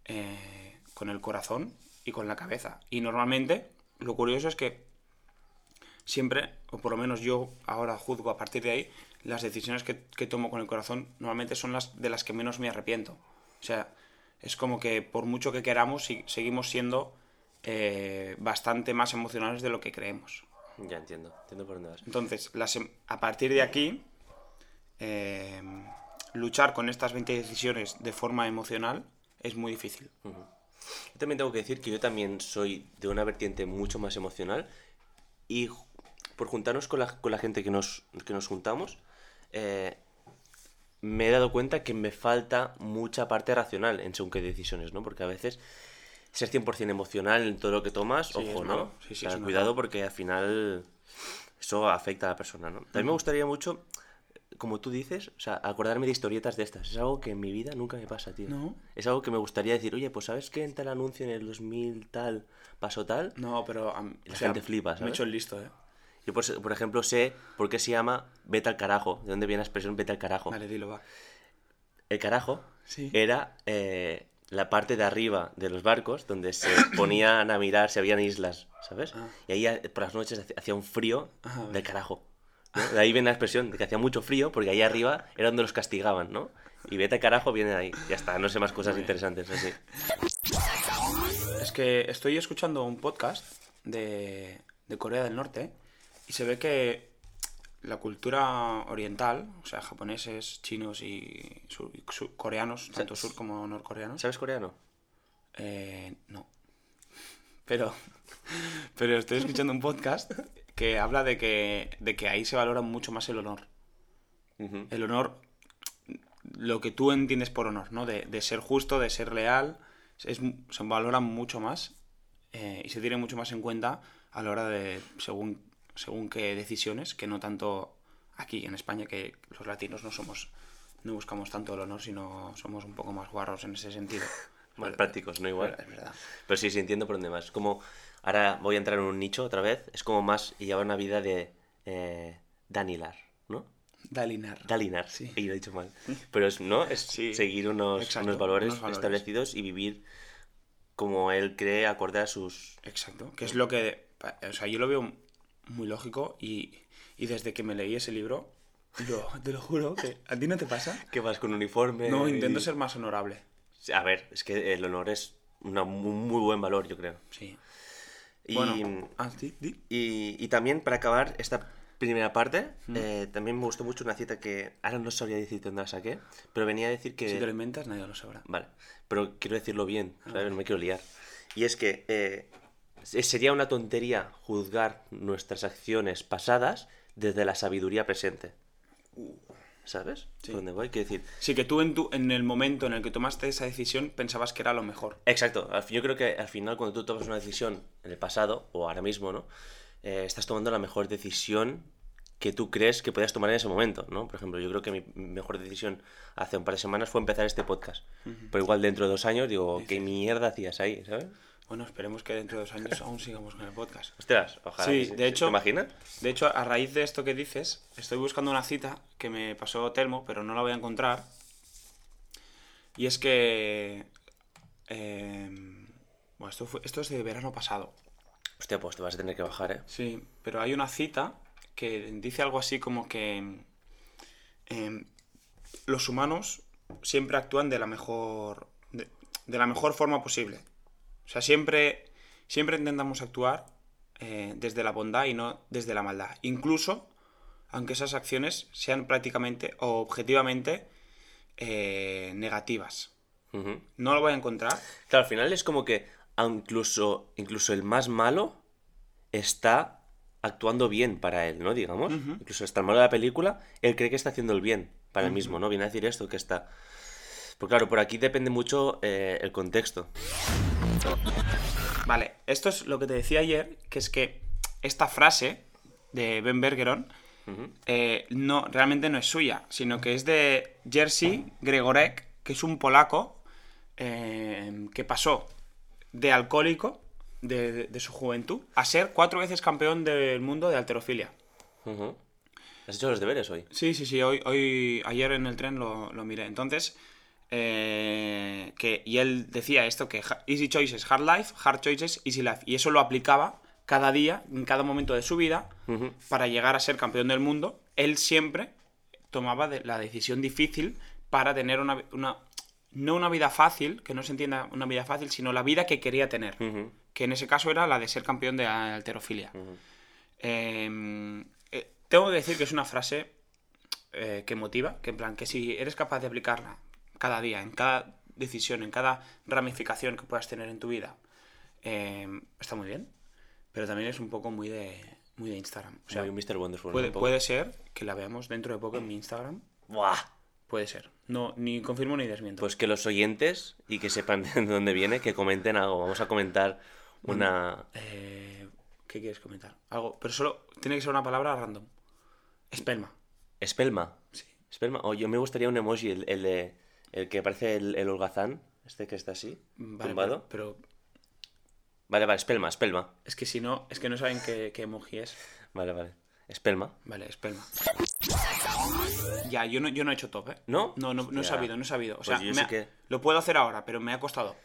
eh, con el corazón y con la cabeza. Y normalmente, lo curioso es que siempre, o por lo menos yo ahora juzgo a partir de ahí, las decisiones que, tomo con el corazón normalmente son las de las que menos me arrepiento. O sea, es como que por mucho que queramos, seguimos siendo eh, bastante más emocionales de lo que creemos. Ya entiendo, entiendo por dónde vas. Entonces, las a partir de aquí, eh, luchar con estas 20 decisiones de forma emocional es muy difícil. Yo también tengo que decir que yo también soy de una vertiente mucho más emocional y por juntarnos con la, con la gente que nos, que nos juntamos, eh, me he dado cuenta que me falta mucha parte racional en según qué decisiones, ¿no? Porque a veces ser 100% emocional en todo lo que tomas, Sí, ojo. ¿no? Sí, sí, O sea, es cuidado porque al final eso afecta a la persona, ¿no? También me gustaría mucho, como tú dices, o sea, acordarme de historietas de estas. Es algo que en mi vida nunca me pasa, tío. ¿No? Es algo que me gustaría decir, oye, pues ¿sabes qué en tal anuncio en el 2000 tal pasó tal? No, pero La sea, gente flipa, Me he ¿sabes? hecho el listo, ¿eh? Yo, por, por ejemplo, sé por qué se llama vete al carajo. ¿De dónde viene la expresión vete al carajo? Vale, dilo, va. El carajo Sí. era eh, la parte de arriba de los barcos donde se [coughs] ponían a mirar si habían islas, ¿sabes? Ah. Y ahí eh, por las noches hacía un frío Ah, del carajo. ¿no? De ahí viene la expresión de que hacía mucho frío porque ahí arriba era donde los castigaban, ¿no? Y vete al carajo viene ahí. Ya está, no sé más cosas Muy interesantes así. Es que estoy escuchando un podcast de, de Corea del Norte y se ve que la cultura oriental, o sea, japoneses, chinos y sur- y sur- coreanos, tanto sur como norcoreanos, ¿Sabes coreano? eh, no. Pero, [laughs] pero estoy escuchando un podcast que habla de que, de que ahí se valora mucho más el honor. El honor, lo que tú entiendes por honor, ¿no? De, de ser justo, de ser leal, es, se valora mucho más eh, y se tiene mucho más en cuenta a la hora de según, según qué decisiones, que no tanto aquí en España, que los latinos no somos, no buscamos tanto el honor, sino somos un poco más guarros en ese sentido. [laughs] Más prácticos, ¿no? Igual. Es verdad. Pero sí, sí, entiendo por dónde vas. Como ahora voy a entrar en un nicho otra vez. Es como más llevar una vida de eh, Danilar, ¿no? Dalinar. Dalinar, Sí. [laughs] y lo he dicho mal. Pero es, ¿no? Es Sí. seguir unos, Exacto, unos valores unos valores. establecidos y vivir como él cree acorde a sus... Exacto, que es lo que... O sea, yo lo veo muy lógico y, Y desde que me leí ese libro, yo te lo juro que a ti no te pasa. [laughs] Que vas con uniforme. No, y- intento ser más honorable. A ver, es que el honor es un muy buen valor, yo creo. Sí. Y, Bueno, ah, y, y también para acabar esta primera parte, eh, también me gustó mucho una cita que ahora no sabría decir dónde la saqué, pero venía a decir que... Si te lo inventas, nadie lo sabrá. Vale, pero quiero decirlo bien, Ah. ¿sabes? No me quiero liar. Y es que eh, sería una tontería juzgar nuestras acciones pasadas desde la sabiduría presente. ¿Sabes? Sí. ¿Por dónde voy? Quiero decir, Sí, que tú en, tu, en el momento en el que tomaste esa decisión pensabas que era lo mejor. Exacto. Yo creo que al final cuando tú tomas una decisión en el pasado o ahora mismo, ¿no? Eh, estás tomando la mejor decisión que tú crees que podías tomar en ese momento, ¿no? Por ejemplo, yo creo que mi mejor decisión hace un par de semanas fue empezar este podcast. Pero igual dentro de dos años digo, ¿qué mierda hacías ahí, ¿sabes? Bueno, esperemos que dentro de dos años aún sigamos con el podcast. Ostras, ojalá. Sí, que de hecho- ¿Te imaginas? De hecho, a raíz de esto que dices, estoy buscando una cita que me pasó Telmo, pero no la voy a encontrar. Y es que... eh, bueno, esto, fue, esto es de verano pasado. Hostia, pues te vas a tener que bajar, ¿eh? Sí, pero hay una cita que dice algo así como que em, los humanos siempre actúan de la mejor de, de la mejor forma posible. O sea, siempre siempre intentamos actuar eh, desde la bondad y no desde la maldad. Incluso aunque esas acciones sean prácticamente o objetivamente eh, negativas. No lo voy a encontrar. Claro, al final es como que incluso, incluso el más malo está actuando bien para él, ¿no? Digamos. Incluso hasta el malo de la película, él cree que está haciendo el bien para él mismo, ¿no? Viene a decir esto, que está... Pues claro, por aquí depende mucho eh, el contexto. Vale, esto es lo que te decía ayer, que es que esta frase de Ben Bergeron eh, no, realmente no es suya, sino que es de Jerzy Gregorek, que es un polaco eh, que pasó de alcohólico de, de- de su juventud a ser cuatro veces campeón del mundo de alterofilia. ¿Has hecho los deberes hoy? Sí, sí, sí, hoy, hoy ayer en el tren lo, lo miré. Entonces, eh, que, y él decía esto, que easy choices, hard life, hard choices, easy life. Y eso lo aplicaba cada día, en cada momento de su vida, para llegar a ser campeón del mundo. Él siempre tomaba de- la decisión difícil para tener una, una- no una vida fácil, que no se entienda una vida fácil, sino la vida que quería tener. Que en ese caso era la de ser campeón de alterofilia. Eh, eh, tengo que decir que es una frase eh, que motiva, que en plan, que si eres capaz de aplicarla cada día, en cada decisión, en cada ramificación que puedas tener en tu vida, eh, está muy bien, pero también es un poco muy de, muy de Instagram. O sea, Muy Mr. Wonderful. puede, un puede ser que la veamos dentro de poco en mi Instagram. Buah. Puede ser. No, ni confirmo ni desmiento. Pues que los oyentes y que sepan [laughs] de dónde viene, que comenten algo. Vamos a comentar una... Eh, ¿Qué quieres comentar? Algo, pero solo tiene que ser una palabra random. Espelma. Espelma. Sí. Espelma. O yo me gustaría un emoji, el, el, de- el que parece el, el holgazán, este que está así, Vale, tumbado. pero, pero Vale, vale, espelma, espelma. es que si no, es que no saben qué, qué emoji es. Vale, vale. Espelma. Vale, espelma. Ya, yo no, yo no he hecho top, ¿eh? ¿No? No, no, no he Ya. sabido, no he sabido. O Pues sea, yo me sí ha- que- lo puedo hacer ahora, pero me ha costado.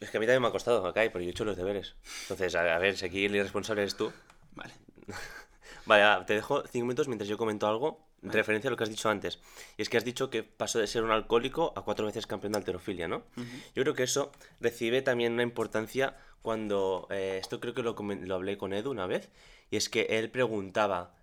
Es que a mí también me ha costado, acá, pero yo he hecho los deberes. Entonces, a, a ver, si aquí el irresponsable eres tú. Vale. [laughs] Vale, va, te dejo cinco minutos mientras yo comento algo en referencia a lo que has dicho antes. Y es que has dicho que pasó de ser un alcohólico a cuatro veces campeón de alterofilia, ¿no? Yo creo que eso recibe también una importancia cuando... eh, esto creo que lo, lo hablé con Edu una vez. Y es que él preguntaba,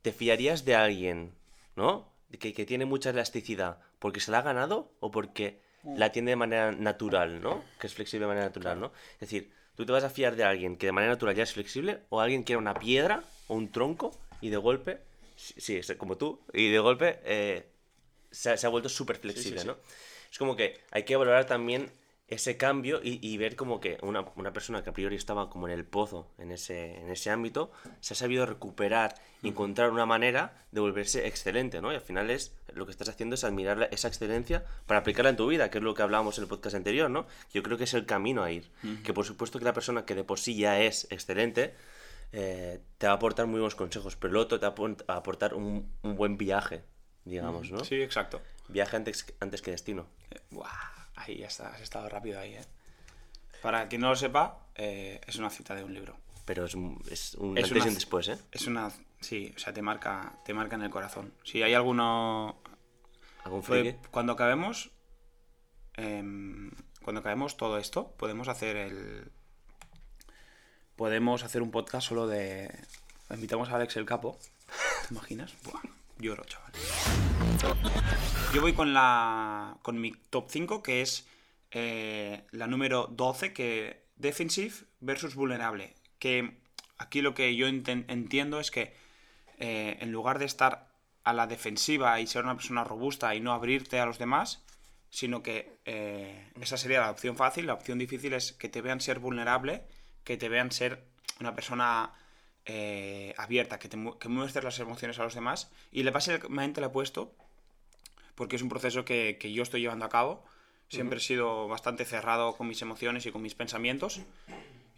¿te fiarías de alguien, ¿no? Que, que tiene mucha elasticidad porque se la ha ganado o porque la tiene de manera natural, ¿no? Que es flexible de manera natural, ¿no? Es decir, tú te vas a fiar de alguien que de manera natural ya es flexible o alguien que era una piedra o un tronco y de golpe, sí, sí, es como tú, y de golpe eh, se, ha- se ha vuelto súper flexible, sí. ¿no? Es como que hay que valorar también ese cambio y, y ver como que una, una persona que a priori estaba como en el pozo en ese, en ese ámbito se ha sabido recuperar y encontrar una manera de volverse excelente, ¿no? Y al final es lo que estás haciendo es admirar la- esa excelencia para aplicarla en tu vida, que es lo que hablábamos en el podcast anterior, ¿no? Yo creo que es el camino a ir. Que por supuesto que la persona que de por sí ya es excelente eh, te va a aportar muy buenos consejos, pero el otro te va a aportar un, un buen viaje, digamos, ¿no? Sí, exacto. Viaje antes, antes que destino. Eh, buah, ahí ya está, has estado rápido ahí, ¿eh? Para quien no lo sepa, eh, es una cita de un libro. pero es, un- es un Es antes y una- un después, ¿eh? Es una... Sí, o sea, te marca, te marca en el corazón. Si hay alguno... ¿Algún Fue- cuando acabemos... em, cuando acabemos todo esto, podemos hacer el... Podemos hacer un podcast solo de... Invitamos a Alex el Capo. ¿Te imaginas? Buah, lloro, chaval. Yo voy con la. con mi top 5, que es eh, la número 12, que defensive versus vulnerable. Que aquí lo que yo entiendo es que eh, en lugar de estar a la defensiva y ser una persona robusta y no abrirte a los demás, sino que eh, esa sería la opción fácil. La opción difícil es que te vean ser vulnerable, que te vean ser una persona eh, abierta, que, te, mu- que muestres las emociones a los demás. Y le básicamente le he puesto, porque es un proceso que, que yo estoy llevando a cabo. Siempre he sido bastante cerrado con mis emociones y con mis pensamientos.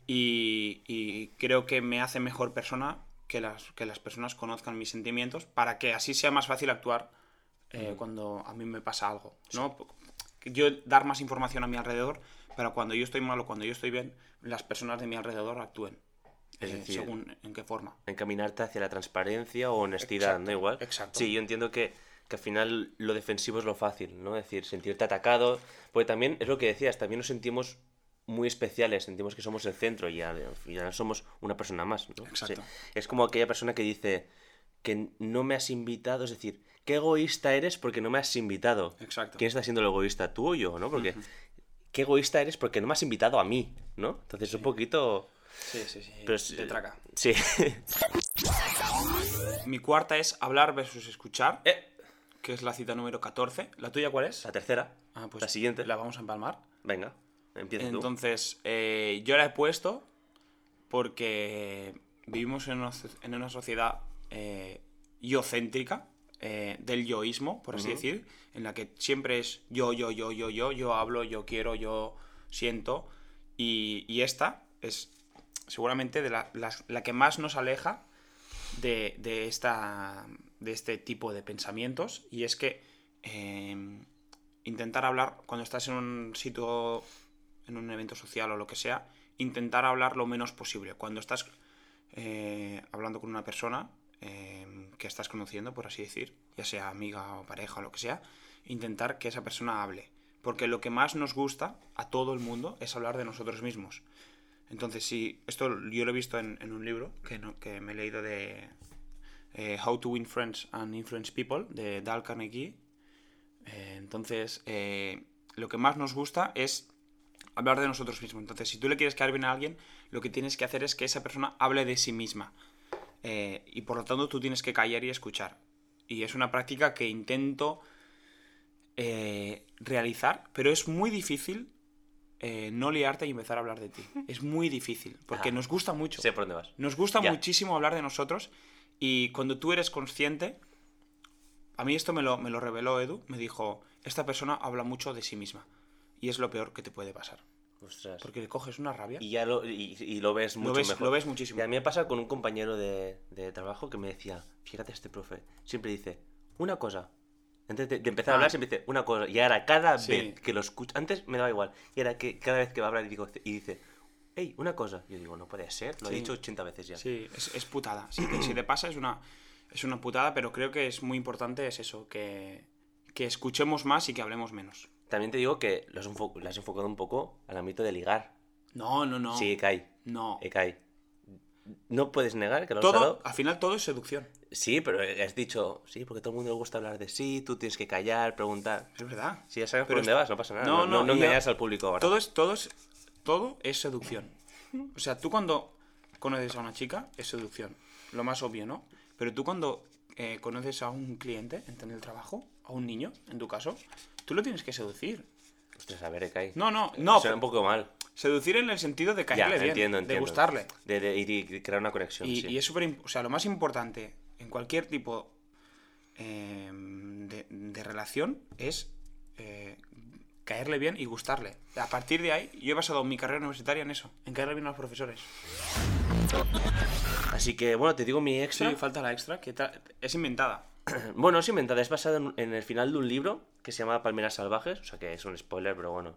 Y, y creo que me hace mejor persona que las, que las personas conozcan mis sentimientos para que así sea más fácil actuar eh, cuando a mí me pasa algo. ¿no? Que Yo dar más información a mi alrededor para cuando yo estoy mal o cuando yo estoy bien, las personas de mi alrededor actúen. Es eh, decir, según en qué forma. encaminarte hacia la transparencia o honestidad, Exacto, ¿no? Igual. exacto. Sí, yo entiendo que, que al final lo defensivo es lo fácil, ¿no? Es decir, sentirte atacado. Porque también es lo que decías, también nos sentimos muy especiales, sentimos que somos el centro y ya, ya somos una persona más, ¿no? Exacto. Sí. Es como aquella persona que dice que no me has invitado, es decir, qué egoísta eres porque no me has invitado. Exacto. ¿Quién está siendo el egoísta? ¿Tú o yo, no? Porque qué egoísta eres porque no me has invitado a mí, ¿no? Entonces un poquito... Sí, sí, sí. Pero es- de traca. Sí. Mi cuarta es hablar versus escuchar, Eh, que es la cita número 14. ¿La tuya cuál es? la tercera. Ah, pues la siguiente. La vamos a empalmar. Venga, empieza tú. Entonces, eh, yo la he puesto porque vivimos en una, so- en una sociedad eh, yocéntrica, eh, del yoísmo, por así decir, en la que siempre es yo, yo, yo, yo, yo, yo hablo, yo quiero, yo siento. Y, y esta es seguramente de la, las- la que más nos aleja de, de esta, de este tipo de pensamientos. Y es que eh, intentar hablar cuando estás en un sitio, en un evento social o lo que sea, intentar hablar lo menos posible. Cuando estás eh, hablando con una persona eh, que estás conociendo, por así decir, ya sea amiga o pareja o lo que sea, intentar que esa persona hable. Porque lo que más nos gusta a todo el mundo es hablar de nosotros mismos. Entonces, si esto yo lo he visto en, en un libro que, no- que me he leído de eh, How to Win Friends and Influence People, de Dale Carnegie. Eh, entonces, eh, lo que más nos gusta es hablar de nosotros mismos. Entonces, si tú le quieres caer bien a alguien, lo que tienes que hacer es que esa persona hable de sí misma. Eh, y por lo tanto, tú tienes que callar y escuchar. Y es una práctica que intento realizar, pero es muy difícil eh, no liarte y empezar a hablar de ti. [laughs] Es muy difícil, porque nos gusta mucho. Sé por dónde vas. Nos gusta Ya. muchísimo hablar de nosotros y cuando tú eres consciente, a mí esto me lo, me lo reveló Edu, me dijo, esta persona habla mucho de sí misma y es lo peor que te puede pasar, Ostras. porque le coges una rabia. Y ya lo, y, y lo ves mucho lo, ves, mejor. lo ves muchísimo. Y a mí me pasa con un compañero de, de trabajo que me decía, fíjate este profe, siempre dice, una cosa. Antes de, de empezar a Ah. hablar siempre dice, una cosa. Y ahora cada Sí. vez que lo escucho, antes me daba igual. Y ahora que cada vez que va a hablar y, digo, y dice, hey, una cosa. Yo digo, no puede ser, lo he dicho 80 veces ya. Sí, es, es putada. Si te, si te pasa es una, es una putada, pero creo que es muy importante es eso, que, que escuchemos más y que hablemos menos. También te digo que lo has, enfocado un poco al ámbito de ligar. No, no, no. Sí, Kai. No. Kai. No puedes negar que lo has Todo, usado. al final todo es seducción. Sí, pero has dicho, sí, porque todo el mundo le gusta hablar de sí, tú tienes que callar, preguntar. Es verdad. Si ya sabes por Pero dónde esto- vas, no pasa nada. No, No, no, no, engañas al público ahora. Todo es, todo es, todo es seducción. O sea, tú cuando conoces a una chica, es seducción. Lo más obvio, ¿no? Pero tú cuando eh, conoces a un cliente en el trabajo, a un niño, en tu caso, tú lo tienes que seducir. Ostras, a ver, Ekai. No, no, no. Suena un poco mal. Seducir en el sentido de Ya, caerle bien, entiendo, de gustarle. De, y crear una conexión, Y, sí. y es súper, o sea, lo más importante en cualquier tipo eh, de, de relación es eh, caerle bien y gustarle. A partir de ahí, yo he basado mi carrera universitaria en eso, en caerle bien a los profesores. Así que, bueno, te digo mi extra. Sí, falta la extra, que es inventada. [clears throat] Bueno, es inventada, es basada en, en el final de un libro que se llama Palmeras Salvajes, o sea que es un spoiler, pero bueno,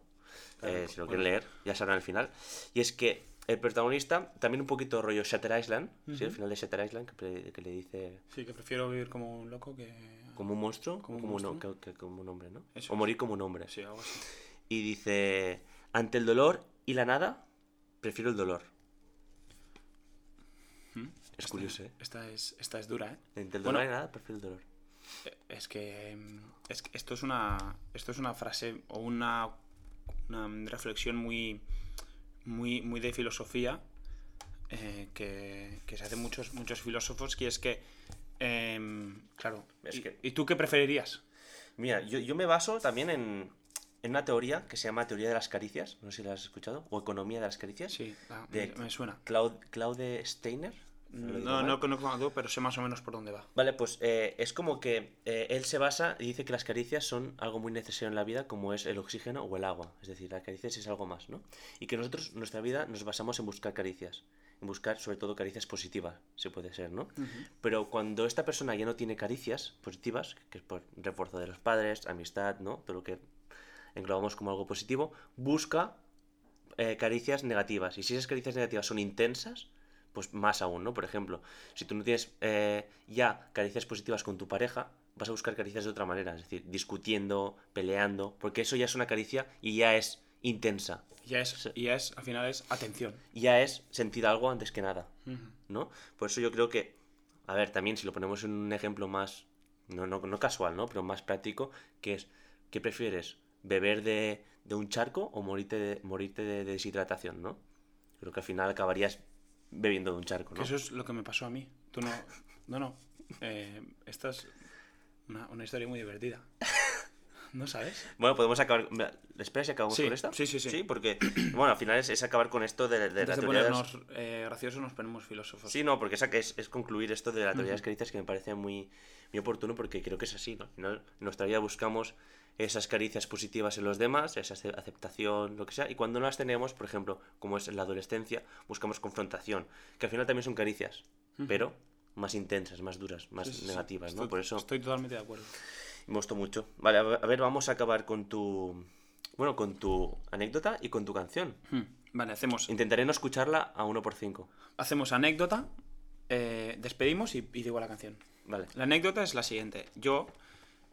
eh, si lo quieren leer, ya sabrán el final. Y es que el protagonista, también un poquito rollo Shatter Island, ¿sí? El final de Shatter Island, que, le dice Sí, que prefiero vivir como un loco que... como un monstruo, Como como, un un, monstruo. que- que como un hombre, ¿no? Eso o es. morir como un hombre. Sí, algo así. Y dice, ante el dolor y la nada, prefiero el dolor. ¿Mm? Es Esta- curioso, ¿eh? Esta es, esta es dura, ¿eh? Entre el Bueno. dolor y la nada, prefiero el dolor. Eh, Es que, mm, es que esto es una esto es una frase o una, una reflexión muy muy muy de filosofía eh, que, que se hacen muchos muchos filósofos que es que em, claro Es ¿y, que- y tú qué preferirías? Mira, yo, yo me baso también en, en una teoría que se llama teoría de las caricias, no sé si la has escuchado, o economía de las caricias. Sí, ah, De- me, me suena. Claude, Claude Steiner. ¿Lo digo No, no conozco, pero sé más o menos por dónde va. Vale, pues eh, es como que eh, él se basa y dice que las caricias son algo muy necesario en la vida, como es el oxígeno o el agua. Es decir, las caricias es algo más, ¿no? Y que nosotros, nuestra vida, nos basamos en buscar caricias. En buscar, sobre todo, caricias positivas, se puede ser, ¿no? Pero cuando esta persona ya no tiene caricias positivas, que es por refuerzo de los padres, amistad, ¿no? Todo lo que englobamos como algo positivo, busca eh, caricias negativas. Y si esas caricias negativas son intensas, pues más aún, ¿no? Por ejemplo, si tú no tienes eh, ya caricias positivas con tu pareja, vas a buscar caricias de otra manera, es decir, discutiendo, peleando, porque eso ya es una caricia y ya es intensa, Ya es, ya es, al final es atención. ya es sentir algo antes que nada. ¿no? Por eso yo creo que, a ver, también si lo ponemos en un ejemplo más, no, no, no casual, ¿no? Pero más práctico, que es, ¿qué prefieres? ¿Beber de, de un charco o morirte de, morirte de, de deshidratación, ¿no? Creo que al final acabarías bebiendo de un charco, Que ¿no? eso es lo que me pasó a mí. Tú no. No, no. Eh, esta es una, una historia muy divertida. ¿No sabes? Bueno, podemos acabar. mira, ¿Esperas si acabamos Sí, con esta? sí, sí, sí. Sí, porque, [clears throat] bueno, al final es, es acabar con esto de, de la Antes de teoría de las- ponernos eh, graciosos nos ponemos filósofos. Sí, no, porque esa que es, es concluir esto de la teoría de las caricias que me parece muy, muy oportuno porque creo que es así, ¿no? Al final, en nuestra vida buscamos esas caricias positivas en los demás, esa ace- aceptación, lo que sea, y cuando no las tenemos, por ejemplo, como es en la adolescencia, buscamos confrontación, que al final también son caricias, pero más intensas, más duras, más Sí, sí, sí. negativas, ¿no? Estoy- Por eso Estoy totalmente de acuerdo. me gustó mucho. Vale, a ver, vamos a acabar con tu... Bueno, con tu anécdota y con tu canción. Hmm. Vale, hacemos, Intentaré no escucharla a 1 por 5 hacemos anécdota, eh, despedimos y, y digo la canción. Vale. La anécdota es la siguiente. Yo,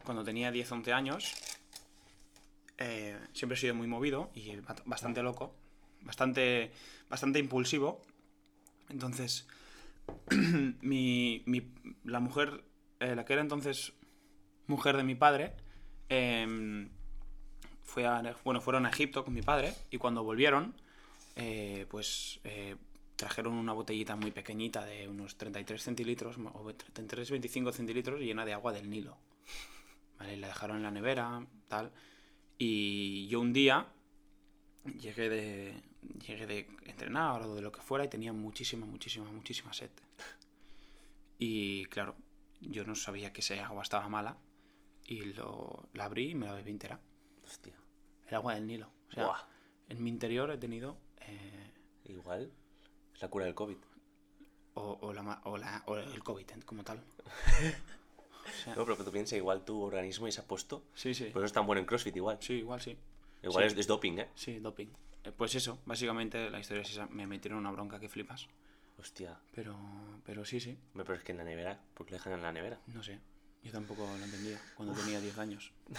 cuando tenía 10, 11 años, eh, siempre he sido muy movido y ba- bastante loco, bastante, bastante impulsivo. Entonces, [clears throat] mi, mi- la mujer, eh, la que era entonces mujer de mi padre, em, fue bueno, fueron a Egipto con mi padre y cuando volvieron, eh, pues eh, trajeron una botellita muy pequeñita de unos 33 centilitros, o 33, 25 centilitros llena de agua del Nilo. ¿Vale? Y La dejaron en la nevera, tal. Y yo un día llegué de, llegué de entrenar o de lo que fuera y tenía muchísima, muchísima, muchísima sed. Y claro, yo no sabía que ese agua estaba mala y lo, la abrí y me la bebí entera. Hostia. El agua del Nilo. O sea, Buah. en mi interior he tenido eh, Igual es la cura del COVID. o, o la, o, la- o el COVID como tal. [laughs] No, pero tú piensas, igual tu organismo ya se ha puesto. sí, sí. Por eso es tan bueno en CrossFit, igual. Sí, igual sí. Igual Sí. es, es doping, ¿eh? Sí, doping. Eh, pues eso, básicamente la historia es esa. Me metieron una bronca que flipas. Hostia. Pero, pero sí, sí. Me pero es que en la nevera. ¿Por qué lo dejan en la nevera? No sé. Yo tampoco lo entendía cuando tenía 10 años. [laughs]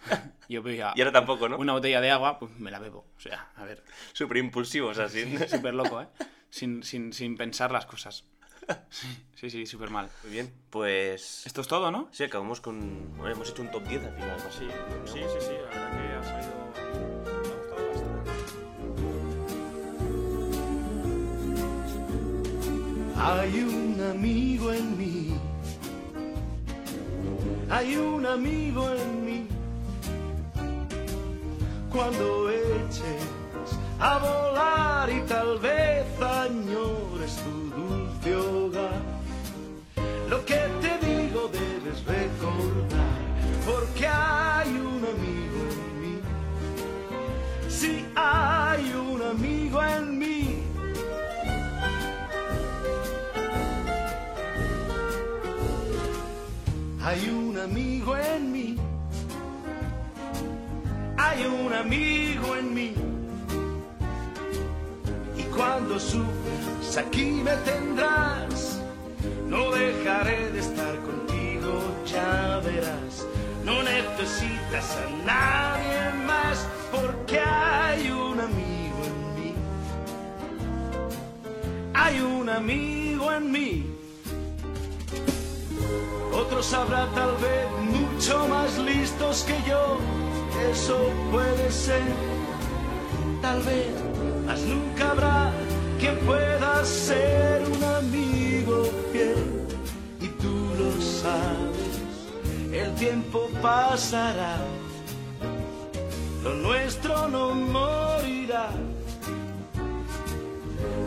[laughs] Yo veía Y ahora tampoco, ¿no? una botella de agua, pues me la bebo. O sea, a ver, Súper impulsivos así. súper loco, ¿eh? Sin, sin, sin pensar las cosas. Sí, sí, súper mal. Muy bien. Pues. Esto es todo, ¿no? Sí, acabamos con. Bueno, hemos hecho un top 10 al final. ¿no? Sí, sí, sí, sí, la verdad que ha salido. Me ha gustado bastante. Hay un amigo en mí. Hay un amigo en mí. Cuando eches a volar y tal vez añores tu dulce hay un amigo en mí. Hay un amigo en mí. Hay un amigo en mí. Y cuando sufras, aquí me tendrás. No dejaré de estar contigo, ya verás. No necesitas a nadie más porque hay un amigo en mí. Hay un amigo en mí. Otros habrá tal vez mucho más listos que yo, eso puede ser. Tal vez, mas nunca habrá quien pueda ser un amigo fiel. Y tú lo sabes, el tiempo pasará, lo nuestro no morirá.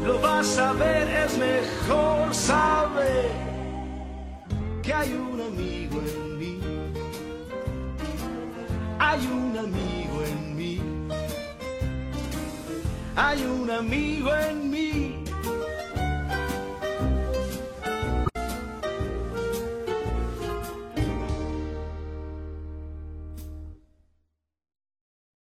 Lo vas a ver, es mejor saber que hay un amigo en mí. Hay un amigo en mí. Hay un amigo en mí.